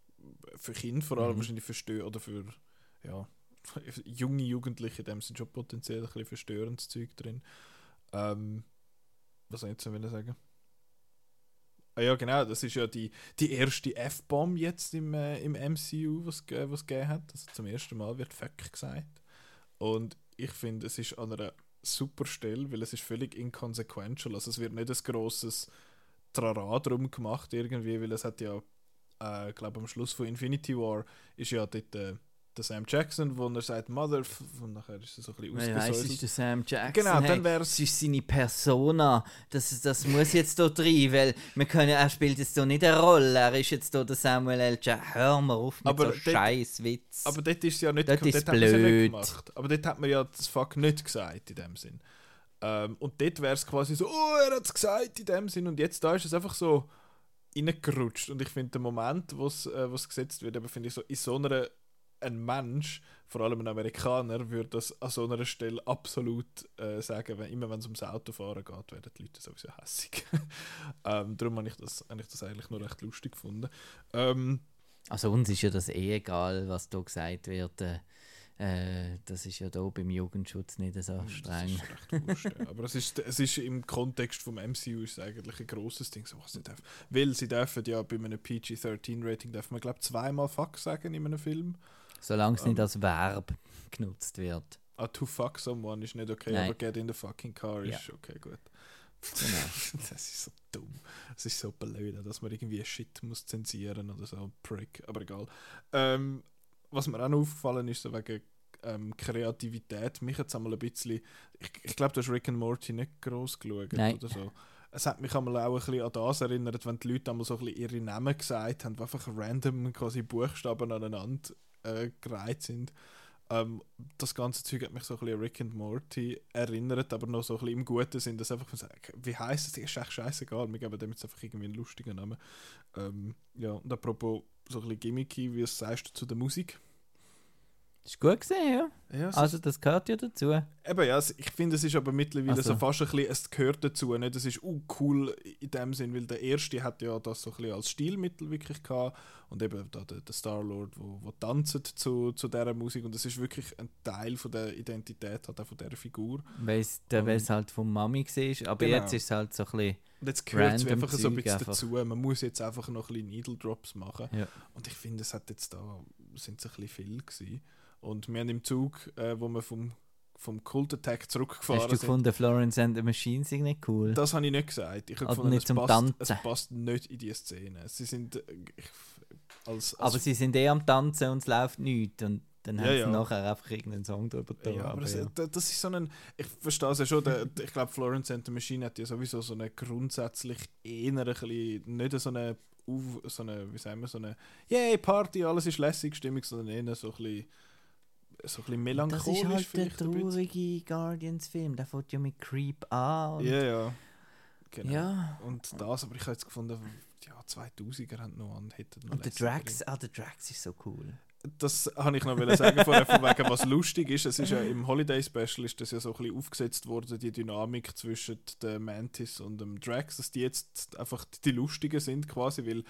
[SPEAKER 1] für Kinder vor allem
[SPEAKER 2] Mhm.
[SPEAKER 1] wahrscheinlich verstört, oder für, ja, junge Jugendliche, dem sind schon potenziell ein bisschen verstörendes Zeug drin. Ähm, was soll ich jetzt sagen? Ah ja, genau, das ist ja die, die erste F-Bomb jetzt im, äh, im MCU, was ge- was gegeben hat. Also zum ersten Mal wird Fuck gesagt. Und ich finde, es ist an einer super Stelle, weil es ist völlig inconsequential. Also es wird nicht ein grosses Trara drum gemacht irgendwie, weil es hat ja, äh, glaube am Schluss von Infinity War ist ja dort äh, der Sam Jackson, wo er sagt Mother, und nachher ist er so ein bisschen
[SPEAKER 2] Weil weiss, es ist
[SPEAKER 1] ausgesäuselt.
[SPEAKER 2] der Sam Jackson.
[SPEAKER 1] Genau,
[SPEAKER 2] hey,
[SPEAKER 1] dann wär's-
[SPEAKER 2] Es ist seine Persona. Das, das muss jetzt hier rein, weil wir können, er spielt jetzt hier nicht eine Rolle. Er ist jetzt hier der Samuel L. Jackson. Hör mal auf mit
[SPEAKER 1] Aber
[SPEAKER 2] so
[SPEAKER 1] dort-
[SPEAKER 2] scheiß Witz.
[SPEAKER 1] Aber dort ist ja nicht,
[SPEAKER 2] Dort
[SPEAKER 1] dort
[SPEAKER 2] ist
[SPEAKER 1] hat man's ja nicht
[SPEAKER 2] blöd.
[SPEAKER 1] gemacht. Aber dort hat man ja das Fuck nicht gesagt in dem Sinn. Ähm, und dort wäre es quasi so, oh, er hat es gesagt in dem Sinn. Und jetzt da ist es einfach so reingerutscht. Und ich finde, der Moment, wo es äh, wo's gesetzt wird, finde ich so, in so einer ein Mensch, vor allem ein Amerikaner, würde das an so einer Stelle absolut äh, sagen, wenn, immer wenn es ums Autofahren geht, werden die Leute sowieso hässig. ähm, darum habe ich das, habe ich das eigentlich nur recht lustig gefunden. Ähm,
[SPEAKER 2] also uns ist ja das eh egal, was da gesagt wird. Äh, äh, das ist ja da beim Jugendschutz nicht so streng.
[SPEAKER 1] Das ist recht wurscht, ja. Aber es ist, es ist im Kontext vom MCU ist eigentlich ein grosses Ding, so was sie dürfen. Weil sie dürfen ja bei einem PG-13-Rating, darf man glaube zweimal Fuck sagen in einem Film.
[SPEAKER 2] Solange es nicht
[SPEAKER 1] Ähm.
[SPEAKER 2] als Verb genutzt wird.
[SPEAKER 1] Ah, to fuck someone ist nicht okay,
[SPEAKER 2] Nein.
[SPEAKER 1] aber get in the fucking car
[SPEAKER 2] Ja.
[SPEAKER 1] ist okay, gut.
[SPEAKER 2] Genau.
[SPEAKER 1] das ist so dumm. Das ist so blöd, dass man irgendwie Shit muss zensieren oder so. Prick, aber egal. Ähm, was mir auch noch aufgefallen ist, so wegen ähm, Kreativität, mich jetzt einmal ein bisschen. Ich, ich glaube, du hast Rick and Morty nicht groß geschaut
[SPEAKER 2] Nein.
[SPEAKER 1] oder so. Es hat mich einmal auch ein bisschen an das erinnert, wenn die Leute einmal so ein bisschen ihre Namen gesagt haben, die einfach random quasi Buchstaben aneinander äh, gereiht sind. Ähm, das ganze Zeug hat mich so ein bisschen an Rick and Morty erinnert, aber noch so ein bisschen im Guten Sinn, dass einfach wie heißt es, ist echt scheißegal, wir geben dem jetzt einfach irgendwie einen lustigen Namen. Ähm, ja, und apropos so ein bisschen gimmicky, wie sagst du zu der Musik?
[SPEAKER 2] Ist gut gesehen, ja.
[SPEAKER 1] Ja,
[SPEAKER 2] Also das gehört ja dazu.
[SPEAKER 1] Eben, ja, ich finde, es ist aber mittlerweile
[SPEAKER 2] Also-
[SPEAKER 1] so fast ein bisschen, es gehört dazu, nicht? Es ist uh, cool in dem Sinn, weil der erste hat ja das so ein bisschen als Stilmittel wirklich gehabt und eben da der, der Star-Lord, wo, wo tanzt zu, zu dieser Musik und es ist wirklich ein Teil von der Identität halt auch von dieser Figur.
[SPEAKER 2] Weil es halt vom Mami war. Aber
[SPEAKER 1] genau.
[SPEAKER 2] jetzt ist es halt so ein bisschen.
[SPEAKER 1] Und jetzt gehört es einfach so ein bisschen
[SPEAKER 2] einfach.
[SPEAKER 1] dazu. Man muss jetzt einfach noch ein bisschen Needle Drops machen.
[SPEAKER 2] Ja.
[SPEAKER 1] Und ich finde, es hat jetzt da sind es ein bisschen viel gewesen. Und wir haben im Zug, äh, wo wir vom, vom Cult Attack zurückgefahren
[SPEAKER 2] Hast du
[SPEAKER 1] sind,
[SPEAKER 2] gefunden, Florence and the Machine sind nicht cool?
[SPEAKER 1] Das habe ich nicht gesagt. Ich habe
[SPEAKER 2] Oder
[SPEAKER 1] gefunden,
[SPEAKER 2] nicht
[SPEAKER 1] es,
[SPEAKER 2] zum
[SPEAKER 1] passt,
[SPEAKER 2] Tanzen.
[SPEAKER 1] es passt nicht in die Szene. Sie sind äh, ich, als, als
[SPEAKER 2] aber sie sind eh am Tanzen und es läuft nichts. Und dann
[SPEAKER 1] Ja,
[SPEAKER 2] haben sie
[SPEAKER 1] ja.
[SPEAKER 2] nachher einfach irgendeinen Song drüber da.
[SPEAKER 1] ja, aber das,
[SPEAKER 2] ja.
[SPEAKER 1] da- das ist so ein. Ich verstehe es ja schon. Der, ich glaube, Florence and the Machine hat ja sowieso so eine grundsätzlich eher ein bisschen, nicht so eine, so eine, wie sagen wir, so eine, yay, Party, alles ist lässig Stimmung, sondern eher so ein bisschen, so ein bisschen
[SPEAKER 2] Das
[SPEAKER 1] melancholisch
[SPEAKER 2] ist halt der traurige Guardians-Film. Der fängt ja mit Creep an.
[SPEAKER 1] Ja, ja. Genau.
[SPEAKER 2] ja.
[SPEAKER 1] Und das, aber ich habe jetzt gefunden, ja, 2000er haben noch und hätten noch
[SPEAKER 2] Und der. Drax, ah, der Drax ist so cool.
[SPEAKER 1] das habe ich noch sagen vorher, von wegen, was lustig ist. Es ist ja im Holiday Special ist das ja so ein bisschen aufgesetzt worden, die Dynamik zwischen der Mantis und dem Drax, dass die jetzt einfach die Lustigen sind quasi, weil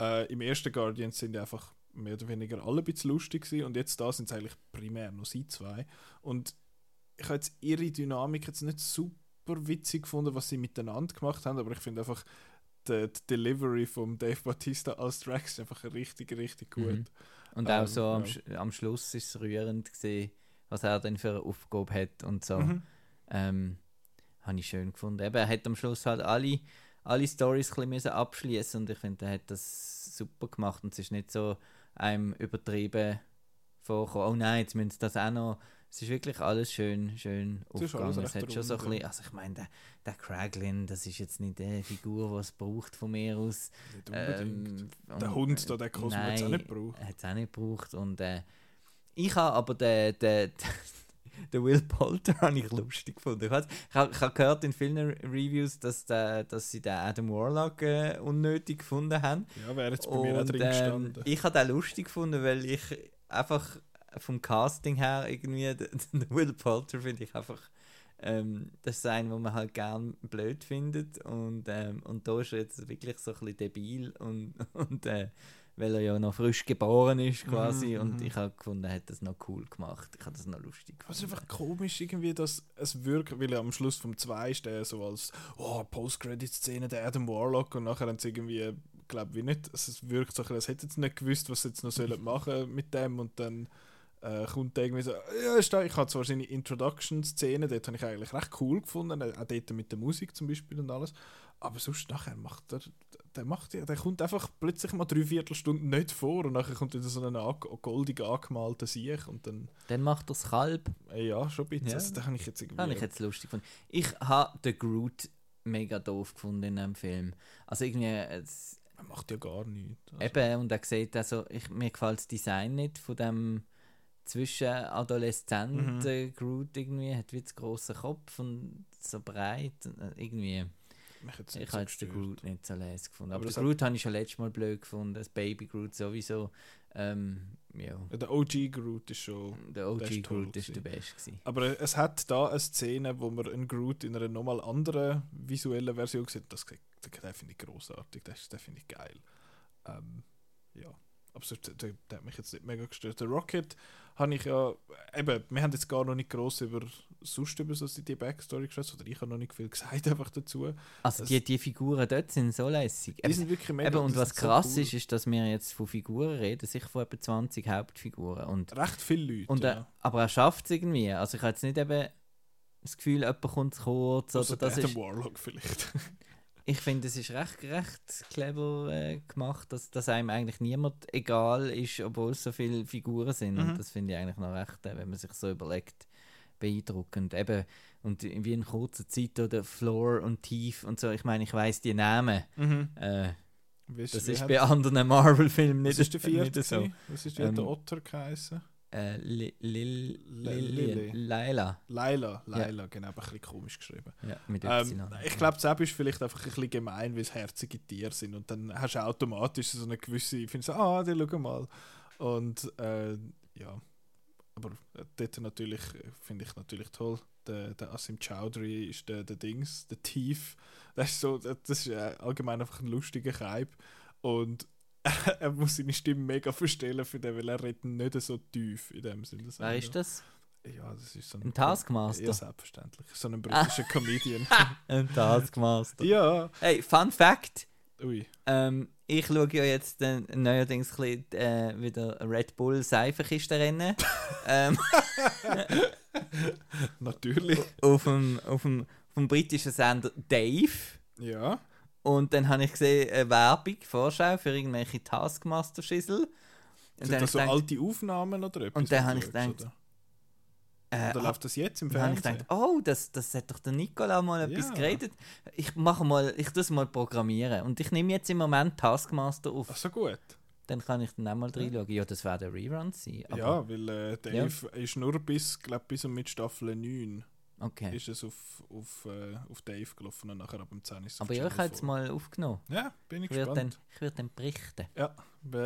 [SPEAKER 1] äh, im ersten Guardians sind ja einfach mehr oder weniger alle ein bisschen lustig gewesen und jetzt da sind es eigentlich primär nur sie zwei. Und ich habe jetzt ihre Dynamik jetzt nicht super witzig gefunden, was sie miteinander gemacht haben, aber ich finde einfach die, die Delivery von Dave Bautista als Drax einfach richtig, richtig gut.
[SPEAKER 2] Mhm. Und
[SPEAKER 1] Ähm,
[SPEAKER 2] auch so am,
[SPEAKER 1] ja.
[SPEAKER 2] Am Schluss ist es rührend gesehen, was er dann für eine Aufgabe hat und so.
[SPEAKER 1] Mhm.
[SPEAKER 2] Ähm, habe ich schön gefunden. Eben, er hat am Schluss halt alle, alle Stories ein bisschen abschließen und ich finde, er hat das super gemacht und es ist nicht so einem übertrieben vorgekommen. Oh nein, jetzt müssen sie das auch noch. Es ist wirklich alles schön, schön aufgegangen. Es hat schon so ein bisschen, also ich meine, der, der Craglin, das ist jetzt nicht eine Figur, die es braucht von mir aus.
[SPEAKER 1] Nicht unbedingt.
[SPEAKER 2] Ähm,
[SPEAKER 1] der
[SPEAKER 2] und-
[SPEAKER 1] Hund da, der Cosmo hat es auch nicht gebraucht.
[SPEAKER 2] Hat es auch nicht gebraucht. Und äh, ich habe aber den, den, den Will Poulter habe ich lustig gefunden. Ich, habe ich habe gehört in vielen Reviews, dass, der, dass sie den Adam Warlock äh, unnötig gefunden haben.
[SPEAKER 1] Ja, wäre jetzt bei mir auch
[SPEAKER 2] Und,
[SPEAKER 1] drin
[SPEAKER 2] ähm,
[SPEAKER 1] gestanden.
[SPEAKER 2] ich habe den lustig gefunden, weil ich einfach vom Casting her irgendwie den, den Will Poulter finde ich einfach ähm, das ist ein, wo man halt gern blöd findet und, ähm, und da ist er jetzt wirklich so ein bisschen debil und, und äh, weil er ja noch frisch geboren ist quasi
[SPEAKER 1] Mhm,
[SPEAKER 2] und
[SPEAKER 1] mhm.
[SPEAKER 2] ich habe gefunden, er hat das noch cool gemacht. Ich habe das noch lustig
[SPEAKER 1] Was ist
[SPEAKER 2] gefunden.
[SPEAKER 1] einfach komisch irgendwie, dass es wirkt, weil er am Schluss vom 2 ist der so als oh, Post-Credit-Szene der Adam Warlock und nachher haben sie irgendwie, glaube wie nicht, also es wirkt so, als hätten sie nicht gewusst, was sie jetzt noch sollen machen mit dem und dann äh, kommt irgendwie so, ja, ist ich habe zwar seine Introduction-Szene, dort habe ich eigentlich recht cool gefunden, auch dort mit der Musik zum Beispiel und alles, aber sonst nachher macht er, der macht ja, der kommt einfach plötzlich mal drei Viertelstunden nicht vor und nachher kommt wieder so ein ange- goldig angemalter Sieg und dann
[SPEAKER 2] Dann macht er das Kalb.
[SPEAKER 1] Ja, schon ein bisschen.
[SPEAKER 2] Ja.
[SPEAKER 1] Also, da habe ich jetzt irgendwie.
[SPEAKER 2] Habe ich jetzt lustig gefunden. Ich habe den Groot mega doof gefunden in dem Film. Also irgendwie, es,
[SPEAKER 1] Er macht ja gar nichts. Also,
[SPEAKER 2] Eben, und er sieht also, ich, mir gefällt das Design nicht von dem, zwischen adoleszenten Groot irgendwie, hat wie zu grossen Kopf und so breit. äh, Irgendwie. Ich
[SPEAKER 1] nicht
[SPEAKER 2] habe
[SPEAKER 1] so
[SPEAKER 2] jetzt den. Groot nicht so les gefunden.
[SPEAKER 1] Aber
[SPEAKER 2] Aber,
[SPEAKER 1] das
[SPEAKER 2] den Groot habe ich schon letztes Mal blöd gefunden, das Baby Groot sowieso. Ähm, ja,
[SPEAKER 1] Der OG Groot ist schon.
[SPEAKER 2] der OG
[SPEAKER 1] ist toll
[SPEAKER 2] Groot ist der beste. gewesen.
[SPEAKER 1] Aber es hat da eine Szene, wo man einen Groot in einer nochmal anderen visuellen Version sieht. Das, das, finde ich großartig. Das, das finde ich geil. Ähm, ja. Aber der, der, der hat mich jetzt nicht mega gestört. Der Rocket habe ich ja. Eben, wir haben jetzt gar noch nicht gross über sonst über so die Backstory geschätzt. Oder ich habe noch nicht viel gesagt einfach dazu.
[SPEAKER 2] Also die, die Figuren dort sind so lässig.
[SPEAKER 1] Die sind wirklich mega.
[SPEAKER 2] Eben, und was
[SPEAKER 1] sind so
[SPEAKER 2] krass
[SPEAKER 1] cool.
[SPEAKER 2] ist, ist, dass wir jetzt von Figuren reden, sicher von etwa 20 Hauptfiguren. Und,
[SPEAKER 1] Recht viele Leute.
[SPEAKER 2] und, äh,
[SPEAKER 1] ja.
[SPEAKER 2] aber er schafft es irgendwie. Also ich habe jetzt nicht eben das Gefühl, jemand kommt zu kurz.
[SPEAKER 1] Ausser
[SPEAKER 2] Oder das ist,
[SPEAKER 1] Warlock vielleicht.
[SPEAKER 2] ich finde, es ist recht, recht clever äh, gemacht, dass, dass einem eigentlich niemand egal ist, obwohl es so viele Figuren sind.
[SPEAKER 1] Mhm.
[SPEAKER 2] Und das finde ich eigentlich noch recht, äh, wenn man sich so überlegt, beeindruckend. Eben, und wie in kurzer Zeit oder Floor und Tief und so. Ich meine, ich weiß die Namen.
[SPEAKER 1] mhm.
[SPEAKER 2] Äh,
[SPEAKER 1] Wie
[SPEAKER 2] das ist bei anderen Marvel-Filmen nicht,
[SPEAKER 1] der vierte?
[SPEAKER 2] nicht so.
[SPEAKER 1] Was ist der
[SPEAKER 2] Ähm,
[SPEAKER 1] Otter geheißen?
[SPEAKER 2] Äh. Laila.
[SPEAKER 1] Laila, Laila, genau, aber ein bisschen komisch geschrieben.
[SPEAKER 2] Ja, mit
[SPEAKER 1] Ähm, ich glaube, das ist vielleicht einfach ein bisschen gemein, weil es herzige Tiere sind und dann hast du automatisch so eine gewisse, ich finde so, ah, die schau mal. Und äh, ja, aber dort natürlich, äh, finde ich natürlich toll. Der, der Asim Chowdhury ist der, der Dings, der Tief. Das ist so, das ist äh, allgemein einfach ein lustiger Kaib. Und er muss seine Stimme mega verstellen für den, weil er redet nicht so tief in dem Sinne.
[SPEAKER 2] Wer ist das?
[SPEAKER 1] Ja, das ist so
[SPEAKER 2] Ein Taskmaster?
[SPEAKER 1] Ja, selbstverständlich. So ein britischer Comedian.
[SPEAKER 2] Ein Taskmaster.
[SPEAKER 1] ja.
[SPEAKER 2] Hey, Fun Fact.
[SPEAKER 1] Ui.
[SPEAKER 2] Ähm, ich schaue ja jetzt äh, neuerdings ein bisschen, äh, wieder Red Bull Seifenkistenrennen. ähm,
[SPEAKER 1] Natürlich.
[SPEAKER 2] auf, dem, auf, dem, auf dem britischen Sender Dave.
[SPEAKER 1] Ja.
[SPEAKER 2] Und dann habe ich gesehen, eine Werbung, Vorschau für irgendwelche Taskmaster-Schissel. Und
[SPEAKER 1] Sind das so
[SPEAKER 2] ich
[SPEAKER 1] alte Aufnahmen oder etwas?
[SPEAKER 2] Und dann habe ich gedacht,
[SPEAKER 1] Oder,
[SPEAKER 2] äh,
[SPEAKER 1] oder läuft das jetzt im
[SPEAKER 2] dann habe ich
[SPEAKER 1] Fernsehen?
[SPEAKER 2] gedacht, oh, das, das hat doch der Nicola mal etwas
[SPEAKER 1] Ja.
[SPEAKER 2] geredet. Ich mache mal, ich tue es mal programmieren. Und ich nehme jetzt im Moment Taskmaster auf.
[SPEAKER 1] Ach so gut.
[SPEAKER 2] Dann kann ich dann auch mal reinschauen. Ja, das wäre der Rerun sein.
[SPEAKER 1] Ja, weil äh, Dave ist nur bis, glaub, bis und mit Staffel 9
[SPEAKER 2] Okay.
[SPEAKER 1] ist es auf, auf, äh, auf Dave gelaufen und nachher ab dem 10 ist es
[SPEAKER 2] Aber ja, ich habe
[SPEAKER 1] 4.
[SPEAKER 2] mal aufgenommen.
[SPEAKER 1] Ja, bin ich
[SPEAKER 2] Ich werde dann,
[SPEAKER 1] gespannt.
[SPEAKER 2] ich werd dann berichten.
[SPEAKER 1] Ja,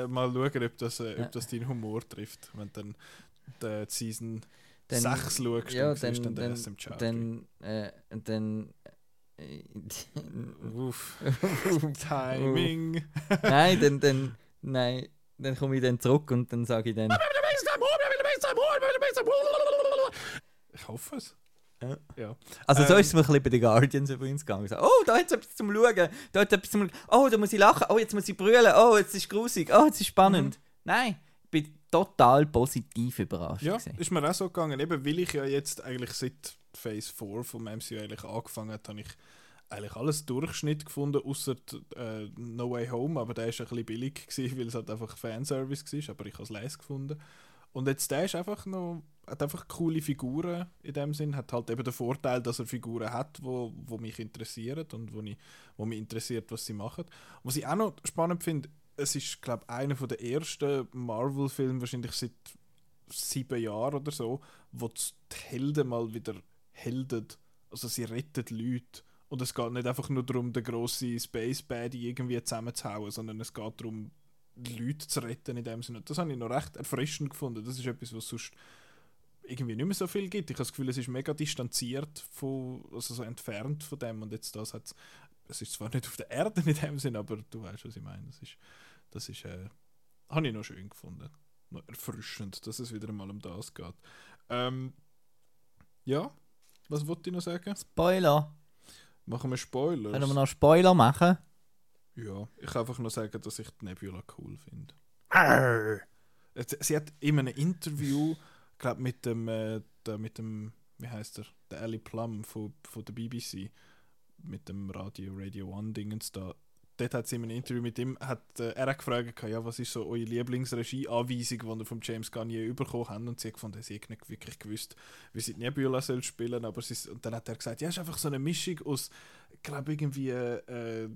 [SPEAKER 1] mal schauen, ob das, äh, ob das deinen Humor trifft. Wenn du dann die Season
[SPEAKER 2] Dann-
[SPEAKER 1] 6 schaust,
[SPEAKER 2] Ja,
[SPEAKER 1] dann siehst
[SPEAKER 2] dann,
[SPEAKER 1] dann
[SPEAKER 2] dann,
[SPEAKER 1] SM Chowdhury.
[SPEAKER 2] dann, äh, dann,
[SPEAKER 1] Uff. Timing.
[SPEAKER 2] nein, dann, dann, nein, dann komme ich dann zurück und dann sage ich dann,
[SPEAKER 1] Ich hoffe es.
[SPEAKER 2] Ja.
[SPEAKER 1] ja.
[SPEAKER 2] also so
[SPEAKER 1] Ähm.
[SPEAKER 2] ist es mir ein bisschen bei den Guardians übrigens gegangen. So, oh, da hat es etwas zum Schauen, da hat etwas zum oh, da muss ich lachen, oh, jetzt muss ich brüllen, oh, jetzt ist es grusig, oh, jetzt ist spannend. Nein, ich bin total positiv überrascht.
[SPEAKER 1] Ja,
[SPEAKER 2] gewesen.
[SPEAKER 1] ist mir auch so gegangen. Eben, weil ich ja jetzt eigentlich seit Phase 4 vom MCU eigentlich angefangen habe, habe ich eigentlich alles Durchschnitt gefunden, außer äh, No Way Home, aber der ist ein bisschen billig gewesen, weil es halt einfach Fanservice war, aber ich habe es leise gefunden. Und jetzt der ist einfach noch, hat einfach coole Figuren in dem Sinn, hat halt eben den Vorteil, dass er Figuren hat, wo, wo mich interessieren und wo, ich, wo mich interessiert, was sie machen. Was ich auch noch spannend finde, es ist, glaube ich, einer der ersten Marvel-Filme, wahrscheinlich seit sieben Jahren oder so, wo die Helden mal wieder helden. Also sie retten Leute. Und es geht nicht einfach nur darum, den grossen Space Baddy irgendwie zusammenzuhauen, sondern es geht darum, Leute zu retten in dem Sinne. Das habe ich noch recht erfrischend gefunden. Das ist etwas, was sonst irgendwie nicht mehr so viel gibt. Ich habe das Gefühl, es ist mega distanziert, von, also so entfernt von dem. Und jetzt das hat es ist zwar nicht auf der Erde in dem Sinn, aber du weißt, was ich meine. Das ist, das ist, äh, habe ich noch schön gefunden. Noch erfrischend, dass es wieder mal um das geht. Ähm, ja, was wollte ich noch sagen?
[SPEAKER 2] Spoiler.
[SPEAKER 1] Machen wir Spoilers?
[SPEAKER 2] Können wir noch Spoiler machen?
[SPEAKER 1] Ja, ich kann einfach nur sagen, dass ich die Nebula cool finde. Sie- Sie hat in einem Interview, glaube mit dem, äh, der, mit dem, wie heißt er, der Ali Plum von, von der BBC, mit dem Radio Radio One Dingens da. Dort hat sie in einem Interview mit ihm, hat, äh, er hat gefragt, ja, was ist so eure Lieblingsregie-Anweisung, die ihr von James je bekommen habt? Und sie hat gefunden, sie hat nicht wirklich gewusst, wie sie die Nebula soll spielen aber und dann hat er gesagt, ja, es ist einfach so eine Mischung aus, glaube irgendwie, äh,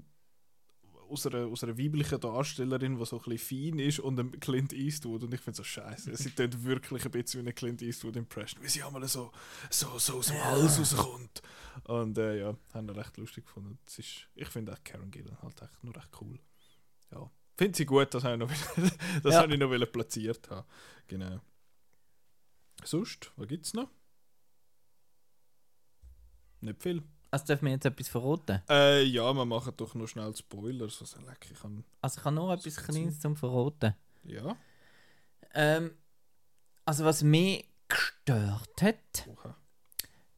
[SPEAKER 1] aus einer, aus einer weiblichen Darstellerin, die so ein bisschen fein ist, und einem Clint Eastwood. Und ich finde so scheiße. Sie tut wirklich ein bisschen wie eine Clint Eastwood-Impression, wie sie einmal so, so, so aus dem
[SPEAKER 2] Ja.
[SPEAKER 1] Hals rauskommt. Und äh, ja, haben wir recht lustig gefunden. Das ist, ich finde auch Karen Gillan halt echt nur recht cool. Ja. Finde sie gut, das habe ich noch, das
[SPEAKER 2] Ja.
[SPEAKER 1] ich noch platziert haben. Genau. Sonst, was gibt es noch? Nicht viel.
[SPEAKER 2] Also dürfen wir jetzt etwas verraten?
[SPEAKER 1] Äh, ja, wir machen doch noch schnell Spoilers. Was leck, ich kann.
[SPEAKER 2] Also ich habe noch etwas Kleines zum Verraten.
[SPEAKER 1] Ja.
[SPEAKER 2] Ähm, also was mich gestört hat,
[SPEAKER 1] Oha.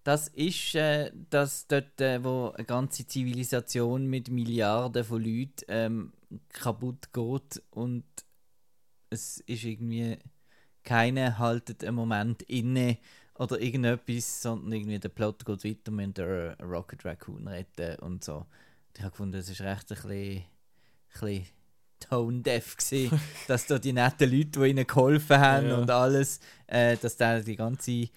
[SPEAKER 2] das ist, äh, dass dort, äh, wo eine ganze Zivilisation mit Milliarden von Leuten ähm, kaputt geht und es ist irgendwie keiner haltet einen Moment inne oder irgendetwas, sondern irgendwie der Plot geht weiter mit der Rocket Raccoon retten und so. Ich habe gefunden, das ist recht ein bisschen, bisschen tone-deaf gewesen, dass da die netten Leute, die ihnen geholfen haben
[SPEAKER 1] Ja.
[SPEAKER 2] und alles, äh, dass da die ganze äh,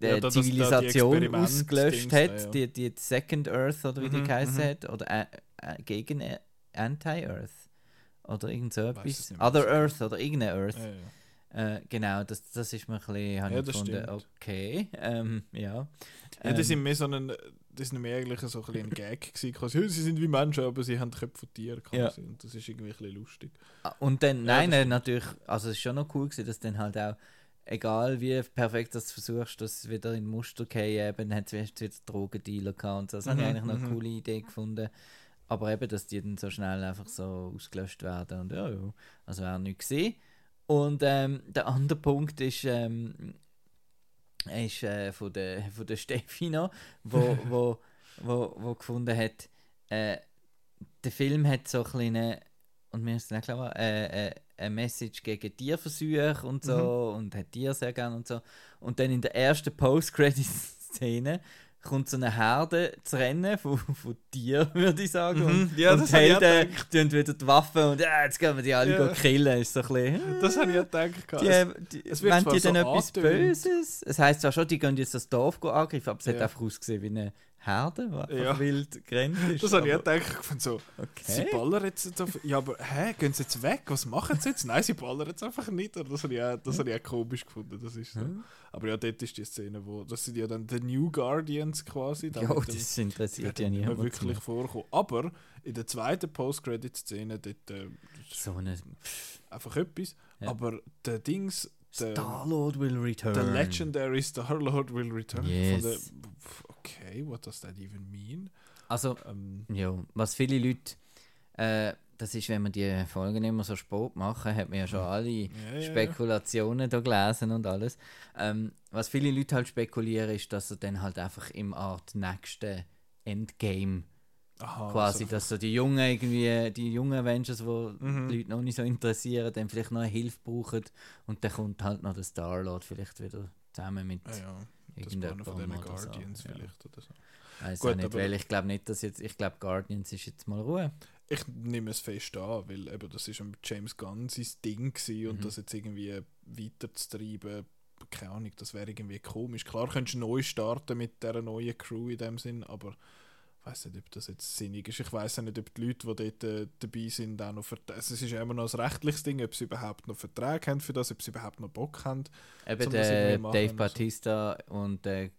[SPEAKER 1] Ja,
[SPEAKER 2] Zivilisation ausgelöscht
[SPEAKER 1] Dings
[SPEAKER 2] hat,
[SPEAKER 1] ja.
[SPEAKER 2] die, die Second Earth oder wie die
[SPEAKER 1] Mhm,
[SPEAKER 2] geheißen
[SPEAKER 1] mhm.
[SPEAKER 2] hat, oder äh, äh, gegen äh, Anti-Earth oder irgend so
[SPEAKER 1] es
[SPEAKER 2] etwas. Other Earth oder irgendeine Earth.
[SPEAKER 1] Ja, ja.
[SPEAKER 2] Äh, genau, das, das ist mir ein bisschen, habe
[SPEAKER 1] Ja,
[SPEAKER 2] ich
[SPEAKER 1] das
[SPEAKER 2] gefunden,
[SPEAKER 1] stimmt.
[SPEAKER 2] okay, ähm, ja.
[SPEAKER 1] Ja, die
[SPEAKER 2] Ähm,
[SPEAKER 1] sind mehr so ein, das sind mehr eigentlich so ein, ein Gag gewesen, quasi, «Ja, sie sind wie Menschen, aber sie haben Köpfe von Tieren quasi. Und das ist irgendwie ein bisschen lustig.
[SPEAKER 2] Ah, Und dann,
[SPEAKER 1] Ja,
[SPEAKER 2] nein,
[SPEAKER 1] das
[SPEAKER 2] nein, natürlich, also es ist schon noch cool gewesen, dass dann halt auch, egal wie perfekt das du versuchst, dass wieder in Muster gehen, eben, hat es wieder Drogendealer gehabt und so. Das habe ich
[SPEAKER 1] Mhm,
[SPEAKER 2] eigentlich noch eine
[SPEAKER 1] mhm.
[SPEAKER 2] coole Idee gefunden. Aber eben, dass die dann so schnell einfach so ausgelöscht werden und ja, ja, also wäre nichts gesehen. Und ähm, der andere Punkt ist, ähm, ist äh, von der, von der Steffi noch, wo, wo, wo, wo gefunden hat, äh, der Film hat so kleine und mir ist dann klar, äh, äh, eine Message gegen Tierversuche und so und hat Tiere sehr gern und so. Und dann in der ersten Post-Credit-Szene kommt so eine Herde zu rennen von, von Tieren, würde ich sagen.
[SPEAKER 1] Mhm,
[SPEAKER 2] Und,
[SPEAKER 1] ja,
[SPEAKER 2] und die Helden tun wieder die Waffen und ja, jetzt gehen wir die alle
[SPEAKER 1] Ja.
[SPEAKER 2] killen. Ist so ein bisschen,
[SPEAKER 1] Das habe ich ja gedacht.
[SPEAKER 2] die,
[SPEAKER 1] Es-
[SPEAKER 2] die,
[SPEAKER 1] es wird
[SPEAKER 2] die dann
[SPEAKER 1] so
[SPEAKER 2] etwas. Böses. Es heisst zwar schon, die gehen jetzt das Dorf angreifen, aber es hat
[SPEAKER 1] Ja.
[SPEAKER 2] einfach ausgesehen wie eine Herde, die
[SPEAKER 1] Ja.
[SPEAKER 2] wild gerannt ist.
[SPEAKER 1] das habe ich
[SPEAKER 2] aber-
[SPEAKER 1] gedacht. So, sie
[SPEAKER 2] Okay.
[SPEAKER 1] ballern jetzt auf. Ja, aber hä, gehen sie jetzt weg? Was machen sie jetzt? Nein, sie ballern jetzt einfach nicht. Das habe ich, auch, das habe ich auch komisch gefunden. Das ist so.
[SPEAKER 2] Hm?
[SPEAKER 1] Aber ja, dort ist die Szene, wo. Das sind ja dann die New Guardians quasi.
[SPEAKER 2] Ja,
[SPEAKER 1] dem-
[SPEAKER 2] das interessiert ja
[SPEAKER 1] werden nicht mehr
[SPEAKER 2] niemand.
[SPEAKER 1] wirklich vorkommen. Aber in der zweiten Post-Credit-Szene dort äh,
[SPEAKER 2] So eine
[SPEAKER 1] einfach etwas.
[SPEAKER 2] Ja.
[SPEAKER 1] Aber der Dings,
[SPEAKER 2] Star-Lord will return.
[SPEAKER 1] der Legendary Star-Lord will return.
[SPEAKER 2] Yes.
[SPEAKER 1] Der, okay, what does that even mean?
[SPEAKER 2] Also,
[SPEAKER 1] Ähm,
[SPEAKER 2] ja, was viele Leute, äh, das ist, wenn man die Folgen immer so Sport machen, hat man ja schon alle
[SPEAKER 1] ja, ja, ja.
[SPEAKER 2] Spekulationen da gelesen und alles. Ähm, was viele Leute halt spekulieren, ist, dass er dann halt einfach im Art nächsten Endgame
[SPEAKER 1] Aha,
[SPEAKER 2] quasi,
[SPEAKER 1] also-
[SPEAKER 2] dass so die jungen irgendwie, die jungen Avengers, wo
[SPEAKER 1] Mhm.
[SPEAKER 2] die Leute noch nicht so interessieren, dann vielleicht noch Hilfe brauchen und dann kommt halt noch der Star-Lord vielleicht wieder zusammen mit
[SPEAKER 1] Ah, ja,
[SPEAKER 2] irgendjemandem
[SPEAKER 1] von diesen
[SPEAKER 2] oder so.
[SPEAKER 1] Guardians
[SPEAKER 2] Ja.
[SPEAKER 1] vielleicht oder so.
[SPEAKER 2] Weiß
[SPEAKER 1] Gut,
[SPEAKER 2] nicht, weil ich glaube nicht, dass jetzt, ich glaube Guardians ist jetzt mal Ruhe.
[SPEAKER 1] Ich nehme es fest an, weil eben das ist mit James Gunn sein Ding gewesen und
[SPEAKER 2] Mhm.
[SPEAKER 1] das jetzt irgendwie weiterzutreiben, keine Ahnung, das wäre irgendwie komisch. Klar könntest du neu starten mit dieser neuen Crew in dem Sinn, aber ich weiß nicht, ob das jetzt sinnig ist. Ich weiß auch nicht, ob die Leute, die dort äh, dabei sind, auch noch Verträge, also es ist ja immer noch ein rechtliches Ding, ob sie überhaupt noch Verträge haben für das, ob sie überhaupt noch Bock haben.
[SPEAKER 2] Eben der Dave. Batista und der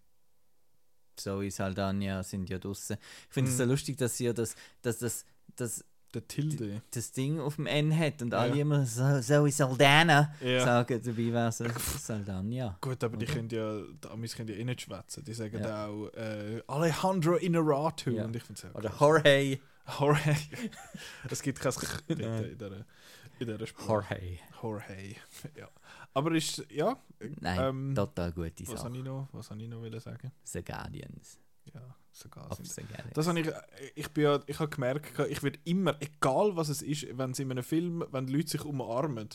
[SPEAKER 2] Zoe Saldana sind ja draußen. Ich finde es
[SPEAKER 1] Mhm.
[SPEAKER 2] so lustig, dass sie ja das, dass das, das,
[SPEAKER 1] Der Tilde.
[SPEAKER 2] das Ding auf dem N hat und alle
[SPEAKER 1] Ja.
[SPEAKER 2] immer so, Zoe Saldana
[SPEAKER 1] Ja.
[SPEAKER 2] sagen, dabei wäre es Saldana.
[SPEAKER 1] Gut, aber die können ja, die Amis können ja eh nicht schwätzen. Die sagen
[SPEAKER 2] Ja.
[SPEAKER 1] auch äh, Alejandro Inarritu
[SPEAKER 2] Ja.
[SPEAKER 1] und ich finde es
[SPEAKER 2] Oder Jorge.
[SPEAKER 1] Jorge. es gibt kein Ch in dieser, in dieser Sprache.
[SPEAKER 2] Jorge.
[SPEAKER 1] Jorge. ja. Aber ist, ja,
[SPEAKER 2] Nein,
[SPEAKER 1] ähm,
[SPEAKER 2] total gute
[SPEAKER 1] was
[SPEAKER 2] Sache.
[SPEAKER 1] habe ich noch, was habe ich noch wollen sagen?
[SPEAKER 2] The Guardians.
[SPEAKER 1] Ja, sogar sind. Das habe ich, ich bin ja, ich habe gemerkt, ich werde immer, egal was es ist, wenn es in einem Film, wenn die Leute sich umarmen,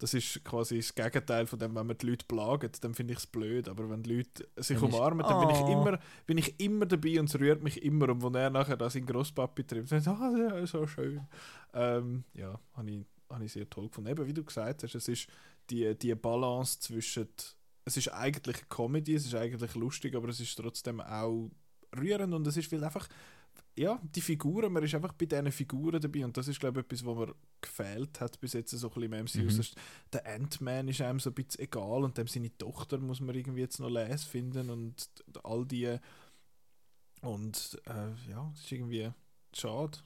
[SPEAKER 1] das ist quasi das Gegenteil von dem, wenn man die Leute plagt, dann finde ich es blöd. Aber wenn die Leute sich
[SPEAKER 2] Dann
[SPEAKER 1] umarmen, dann bin ich,
[SPEAKER 2] Oh.
[SPEAKER 1] immer, bin ich immer dabei und es rührt mich immer. Und wo er nachher da seinen Grosspapi trifft, dann sagt er, ja, so schön. Ähm, ja, habe ich, habe ich sehr toll gefunden. Eben, wie du gesagt hast, es ist die, die Balance zwischen, es ist eigentlich Comedy, es ist eigentlich lustig, aber es ist trotzdem auch rührend und es ist weil einfach ja, die Figuren, man ist einfach bei diesen Figuren dabei und das ist, glaube ich, etwas, was mir gefehlt hat bis jetzt so ein bisschen im MCU.
[SPEAKER 2] Mhm.
[SPEAKER 1] Der Ant-Man ist einem so ein bisschen egal und dem seine Tochter muss man irgendwie jetzt noch lesen finden und all die und äh, ja, es ist irgendwie schade.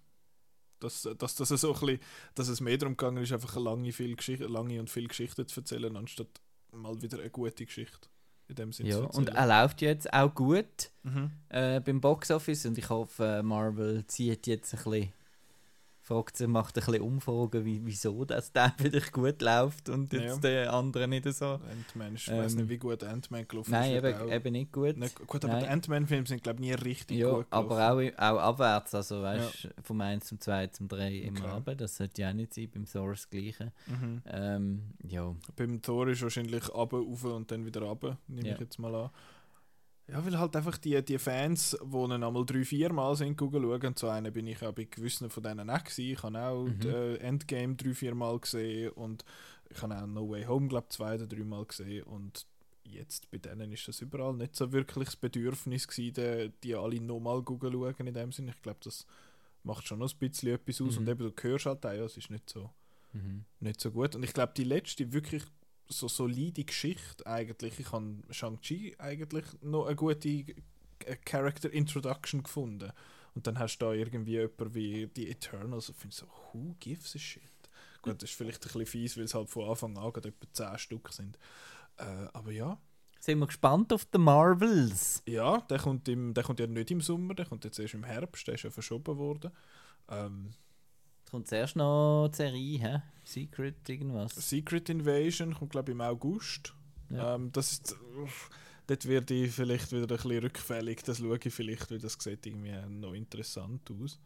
[SPEAKER 1] Dass, dass, dass, es so ein bisschen, dass es mehr darum gegangen ist, einfach eine lange, viel Geschichte, lange und viel Geschichte zu erzählen, anstatt mal wieder eine gute Geschichte in dem Sinne
[SPEAKER 2] Ja, und er läuft jetzt auch gut
[SPEAKER 1] Mhm.
[SPEAKER 2] äh, beim Boxoffice und ich hoffe, Marvel zieht jetzt ein bisschen, fragt sie, macht ein bisschen Umfragen, wie, wieso dass der vielleicht gut läuft und jetzt
[SPEAKER 1] Ja.
[SPEAKER 2] der andere nicht so.
[SPEAKER 1] Ant-Man, ich weiß
[SPEAKER 2] Ähm,
[SPEAKER 1] nicht, wie gut Ant-Man gelaufen
[SPEAKER 2] Nein,
[SPEAKER 1] ist. wird
[SPEAKER 2] eben, eben nicht gut.
[SPEAKER 1] Nicht, gut, aber
[SPEAKER 2] Nein.
[SPEAKER 1] die Ant-Man-Filme sind, glaube ich, nie richtig
[SPEAKER 2] ja,
[SPEAKER 1] gut gelaufen.
[SPEAKER 2] aber auch, auch abwärts, also weißt du, vom 1 zum 2 zum 3 immer
[SPEAKER 1] Okay.
[SPEAKER 2] runter, das sollte ja auch nicht sein, beim Thor das Gleiche.
[SPEAKER 1] Mhm.
[SPEAKER 2] Ähm, ja,
[SPEAKER 1] Beim Thor ist wahrscheinlich runter, rauf und dann wieder runter, nehme
[SPEAKER 2] Ja.
[SPEAKER 1] ich jetzt mal an. Ja, weil halt einfach die, die Fans, die ihn einmal drei, vier Mal sind gucken schauen, so einer bin ich auch bei gewissen von denen auch gewesen. Ich habe auch
[SPEAKER 2] Mhm.
[SPEAKER 1] die, Endgame drei, vier Mal gesehen und ich habe auch No Way Home, glaube ich, zwei oder drei Mal gesehen und jetzt bei denen ist das überall nicht so wirklich das Bedürfnis gewesen, die, die alle nochmal gucken schauen in dem Sinne. Ich glaube, das macht schon noch ein bisschen etwas aus
[SPEAKER 2] Mhm.
[SPEAKER 1] und eben du hörst halt auch, ja, es ist nicht so
[SPEAKER 2] mhm.
[SPEAKER 1] nicht so gut. Und ich glaube, die letzte wirklich so solide Geschichte eigentlich, ich habe Shang-Chi eigentlich noch eine gute äh, Character Introduction gefunden. Und dann hast du da irgendwie jemanden wie die Eternals und findest so, who gives a shit? Gut, das ist vielleicht ein bisschen fies, weil es halt von Anfang an gerade etwa 10 Stück sind. Äh, aber ja,
[SPEAKER 2] Sind wir gespannt auf die Marvels?
[SPEAKER 1] ja, der kommt, im, der kommt ja nicht im Sommer, der kommt jetzt erst im Herbst, der ist ja verschoben worden. Ähm,
[SPEAKER 2] Kommt zuerst noch die Serie, hä? Secret irgendwas.
[SPEAKER 1] Secret Invasion kommt, glaube ich, im August.
[SPEAKER 2] Ja.
[SPEAKER 1] Ähm, das ist, dort werde ich vielleicht wieder ein bisschen rückfällig. Das schaue ich vielleicht, weil das sieht irgendwie noch interessant aus.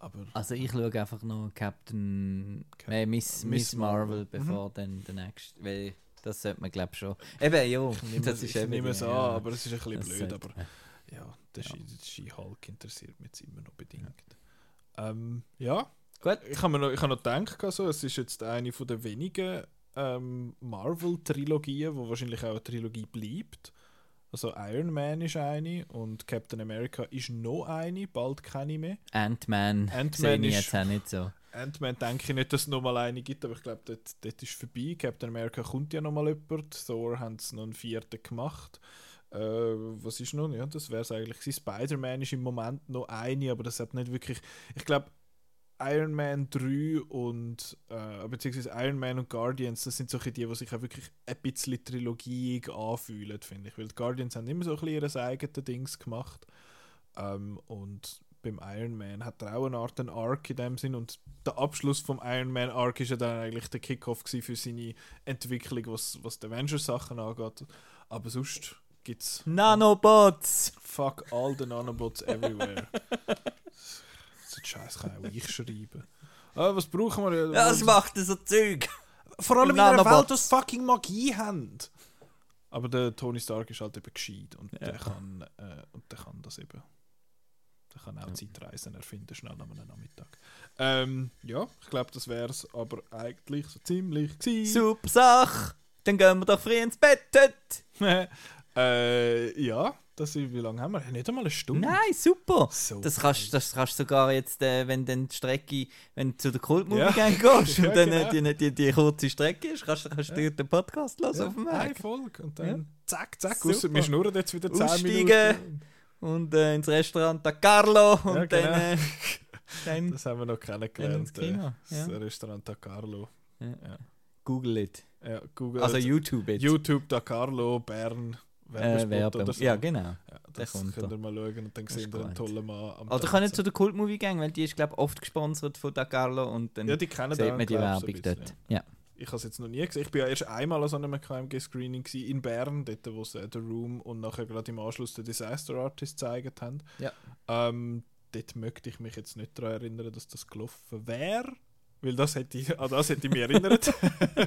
[SPEAKER 1] Aber
[SPEAKER 2] Also ich schaue einfach noch Captain,
[SPEAKER 1] Cap-
[SPEAKER 2] äh, Miss,
[SPEAKER 1] Miss
[SPEAKER 2] Miss Marvel,
[SPEAKER 1] Marvel.
[SPEAKER 2] bevor dann der nächste, weil das sollte man glaube schon. Eben, ja,
[SPEAKER 1] ich
[SPEAKER 2] das
[SPEAKER 1] ich
[SPEAKER 2] ist eben
[SPEAKER 1] nehme es an,
[SPEAKER 2] ja,
[SPEAKER 1] aber es ist ein bisschen blöd. Aber ja, der
[SPEAKER 2] Ja.
[SPEAKER 1] Ski-Hulk interessiert mich jetzt immer noch bedingt. Ähm, ja,
[SPEAKER 2] Gut.
[SPEAKER 1] ich habe noch, ich habe noch gedacht, also, es ist jetzt eine von der wenigen ähm, Marvel-Trilogien, wo wahrscheinlich auch eine Trilogie bleibt. Also Iron Man ist eine und Captain America ist noch eine, bald keine mehr.
[SPEAKER 2] Ant-Man
[SPEAKER 1] Ant-Man
[SPEAKER 2] sehe ich jetzt auch nicht so.
[SPEAKER 1] Ant-Man denke ich nicht, dass es nochmal eine gibt, aber ich glaube, dort, dort ist vorbei. Captain America kommt ja nochmal jemand. Thor haben sie noch einen vierten gemacht. Äh, was ist noch? Ja, das wäre es eigentlich. Spider-Man ist im Moment noch eine, aber das hat nicht wirklich. Ich glaube, Iron Man 3 und äh, beziehungsweise Iron Man und Guardians, das sind solche die, die sich auch wirklich ein bisschen trilogiig anfühlen, finde ich. Weil die Guardians haben immer so ein bisschen ihr eigenes Dings gemacht. Ähm, und beim Iron Man hat er auch eine Art einen Arc in dem Sinn und der Abschluss vom Iron Man Arc ist ja dann eigentlich der Kickoff für seine Entwicklung, was, was die Avengers Sachen angeht. Aber sonst gibt's
[SPEAKER 2] Nanobots!
[SPEAKER 1] fuck all the Nanobots everywhere. so Scheiß kann auch ich schreiben. Ah, was brauchen wir?
[SPEAKER 2] Ja, was macht so Zeug?
[SPEAKER 1] Vor allem in einer. Welt, die fucking Magie haben. Aber der Tony Stark ist halt eben gescheit und
[SPEAKER 2] Ja.
[SPEAKER 1] der kann äh, und der kann das eben. Der kann auch
[SPEAKER 2] Ja.
[SPEAKER 1] Zeitreisen erfinden, schnell am Nachmittag. Ähm, ja, ich glaube, das wäre es aber eigentlich so ziemlich gewesen.
[SPEAKER 2] Super Sache! Dann gehen wir doch früh ins Bett
[SPEAKER 1] äh, ja, das wie lange haben wir? Nicht einmal eine Stunde.
[SPEAKER 2] Nein, super!
[SPEAKER 1] So
[SPEAKER 2] Das kannst, das kannst du sogar jetzt, äh, wenn dann die Strecke, wenn du zu der Kultmovie
[SPEAKER 1] Ja.
[SPEAKER 2] Gang gehst
[SPEAKER 1] Ja,
[SPEAKER 2] und dann
[SPEAKER 1] genau.
[SPEAKER 2] äh, die, die, die kurze Strecke ist, kannst, du- kannst du
[SPEAKER 1] Ja.
[SPEAKER 2] den Podcast hören
[SPEAKER 1] ja,
[SPEAKER 2] auf dem
[SPEAKER 1] Eine
[SPEAKER 2] Weg.
[SPEAKER 1] Folge und dann zack, zack, ausser wir schnurren jetzt wieder 10
[SPEAKER 2] Aussteigen.
[SPEAKER 1] Minuten.
[SPEAKER 2] Und äh, ins Restaurant da Carlo und
[SPEAKER 1] Ja,
[SPEAKER 2] dann,
[SPEAKER 1] genau.
[SPEAKER 2] äh, dann
[SPEAKER 1] Das haben wir noch kennengelernt.
[SPEAKER 2] ins Kino,
[SPEAKER 1] äh, Das. Restaurant Da Carlo.
[SPEAKER 2] Google it.
[SPEAKER 1] Google.
[SPEAKER 2] Also YouTube it.
[SPEAKER 1] YouTube Da Carlo, Bern,
[SPEAKER 2] äh,
[SPEAKER 1] Werbespot
[SPEAKER 2] Werbung.
[SPEAKER 1] oder so.
[SPEAKER 2] Ja, genau.
[SPEAKER 1] Ja, das könnt
[SPEAKER 2] da.
[SPEAKER 1] ihr mal schauen und dann seht ihr einen tollen Mann am
[SPEAKER 2] Oder können
[SPEAKER 1] Tanzen.
[SPEAKER 2] zu der Kultmovie Gang, weil die ist, glaube ich, oft gesponsert von da Carlo und dann
[SPEAKER 1] Ja, die kennen
[SPEAKER 2] sieht man die
[SPEAKER 1] so
[SPEAKER 2] Werbung dort. Ja.
[SPEAKER 1] Ich habe es jetzt noch nie gesehen. Ich bin ja erst einmal an so einem KMG-Screening in Bern, dort wo sie The Room und nachher gerade im Anschluss den Disaster Artist gezeigt haben.
[SPEAKER 2] Ja.
[SPEAKER 1] Ähm, dort möchte ich mich jetzt nicht daran erinnern, dass das gelaufen wäre. Weil das hätte ich, an das hätte ich mich erinnert.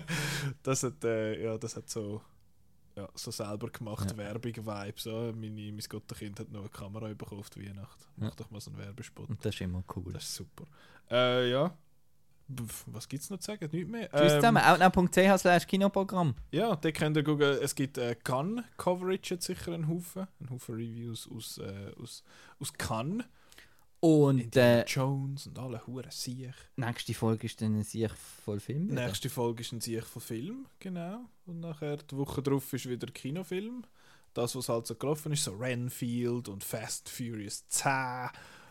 [SPEAKER 1] das, hat, äh, ja, das hat so, ja, so selber gemacht
[SPEAKER 2] Ja.
[SPEAKER 1] Werbung-Vibe. So. Meine, mein Gottenkind hat noch eine Kamera bekommen auf die Weihnacht. Mach
[SPEAKER 2] Ja.
[SPEAKER 1] doch mal so einen Werbespot.
[SPEAKER 2] Und das ist immer cool.
[SPEAKER 1] Das ist super. Äh, ja. Was gibt es noch zu sagen? Nichts mehr.
[SPEAKER 2] Tschüss
[SPEAKER 1] Ähm,
[SPEAKER 2] zusammen. Outnow.ch slash Kinoprogramm.
[SPEAKER 1] ja, da könnt ihr gucken. Es gibt äh, Cannes-Coverage, jetzt sicher einen Haufen. Ein Haufen Reviews aus, äh, aus, aus Cannes.
[SPEAKER 2] Und äh,
[SPEAKER 1] Jones und alle Huren Siech.
[SPEAKER 2] nächste Folge ist dann ein Sieg voll Film. wieder.
[SPEAKER 1] Nächste Folge ist ein Siech von Film, genau. Und nachher die Woche drauf ist wieder Kinofilm. Das, was halt so gelaufen ist, so Renfield und Fast Furious 10,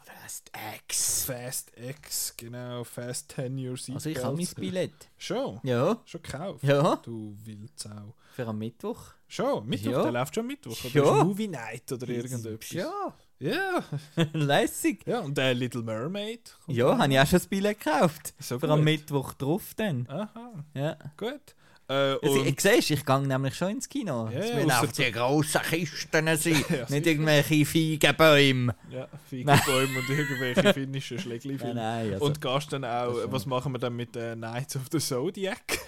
[SPEAKER 2] Fast X.
[SPEAKER 1] Fast X, genau, Fast 10 Years
[SPEAKER 2] Also ich habe mein Billett.
[SPEAKER 1] Schon?
[SPEAKER 2] Ja.
[SPEAKER 1] Schon gekauft?
[SPEAKER 2] Ja.
[SPEAKER 1] Du Wildsau.
[SPEAKER 2] Für am Mittwoch.
[SPEAKER 1] Schon? Mittwoch?
[SPEAKER 2] Ja.
[SPEAKER 1] Der läuft schon Mittwoch? Oder
[SPEAKER 2] Ja.
[SPEAKER 1] Movie Night oder irgendetwas?
[SPEAKER 2] Ja.
[SPEAKER 1] Ja.
[SPEAKER 2] Lässig.
[SPEAKER 1] Ja, und der Little Mermaid.
[SPEAKER 2] Ja, habe ich auch schon Billett gekauft.
[SPEAKER 1] So
[SPEAKER 2] am
[SPEAKER 1] gut.
[SPEAKER 2] Mittwoch drauf dann.
[SPEAKER 1] Aha,
[SPEAKER 2] Ja.
[SPEAKER 1] gut. Äh,
[SPEAKER 2] Also,
[SPEAKER 1] und
[SPEAKER 2] ich siehst, ich gehe nämlich schon ins Kino.
[SPEAKER 1] Ja,
[SPEAKER 2] es müssen auch die grossen Kisten sein,
[SPEAKER 1] Ja,
[SPEAKER 2] nicht irgendwelche Feigenbäume.
[SPEAKER 1] ja, Feigenbäume und irgendwelche finnischen
[SPEAKER 2] Nein,
[SPEAKER 1] Schlägli-Filme.
[SPEAKER 2] nein, also,
[SPEAKER 1] Und gehst dann auch, was machen wir dann mit den Knights of the Zodiac?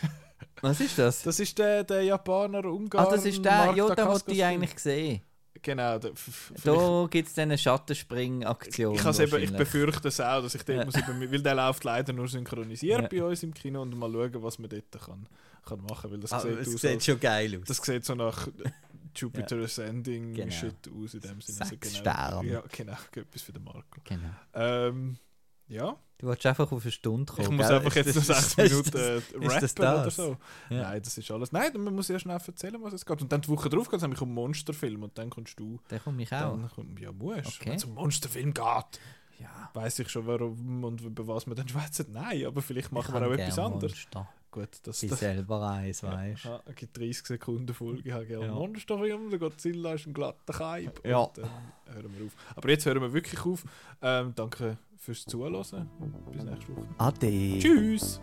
[SPEAKER 2] was ist das?
[SPEAKER 1] Das ist der, der Japaner Ungarn.
[SPEAKER 2] Ah, das ist der, ja, den wollte ich eigentlich sehen.
[SPEAKER 1] Genau,
[SPEAKER 2] Da gibt es eine Schattenspring-Aktion.
[SPEAKER 1] ich, eben, ich befürchte es auch, dass ich dort
[SPEAKER 2] Ja.
[SPEAKER 1] muss weil der läuft leider nur synchronisiert
[SPEAKER 2] Ja.
[SPEAKER 1] bei uns im Kino und mal schauen, was man dort kann, kann machen, weil das
[SPEAKER 2] Ah,
[SPEAKER 1] sieht
[SPEAKER 2] es
[SPEAKER 1] aus,
[SPEAKER 2] sieht schon geil aus.
[SPEAKER 1] das sieht so nach Jupiter Ascending
[SPEAKER 2] Genau.
[SPEAKER 1] Shit aus in dem Sinne.
[SPEAKER 2] Sechs Sterne.
[SPEAKER 1] Ja, genau, etwas für den Marco.
[SPEAKER 2] Genau.
[SPEAKER 1] Ähm, ja,
[SPEAKER 2] Du willst einfach auf eine Stunde kommen.
[SPEAKER 1] ich muss
[SPEAKER 2] gell?
[SPEAKER 1] einfach
[SPEAKER 2] Ist
[SPEAKER 1] jetzt noch
[SPEAKER 2] das-
[SPEAKER 1] sechs Minuten
[SPEAKER 2] das-
[SPEAKER 1] äh,
[SPEAKER 2] ist
[SPEAKER 1] rappen
[SPEAKER 2] das
[SPEAKER 1] oder
[SPEAKER 2] das?
[SPEAKER 1] so.
[SPEAKER 2] Ja.
[SPEAKER 1] Nein, das ist alles. Nein, man muss ja schnell erzählen, was es geht. Und dann die Woche drauf geht es nämlich um Monsterfilm und dann kommst du.
[SPEAKER 2] Der kommt mich auch.
[SPEAKER 1] Dann komm, ja, musst.
[SPEAKER 2] Okay.
[SPEAKER 1] Wenn es um Monsterfilm geht,
[SPEAKER 2] Ja.
[SPEAKER 1] weiß ich schon, warum und über was wir dann schwätzen. Nein, aber vielleicht machen
[SPEAKER 2] Ich
[SPEAKER 1] wir auch etwas anderes.
[SPEAKER 2] Monster.
[SPEAKER 1] Gut, das,
[SPEAKER 2] Ich
[SPEAKER 1] das
[SPEAKER 2] selber eins, weißt du.
[SPEAKER 1] ja, gibt 30 Sekunden Folge. Ich habe gerne
[SPEAKER 2] Ja.
[SPEAKER 1] Monsterfilm, der Godzilla ist ein glatter Kaib.
[SPEAKER 2] Ja.
[SPEAKER 1] Und dann hören wir auf. Aber jetzt hören wir wirklich auf. Ähm, danke fürs Zuhören und bis nächste Woche.
[SPEAKER 2] Ade.
[SPEAKER 1] Tschüss!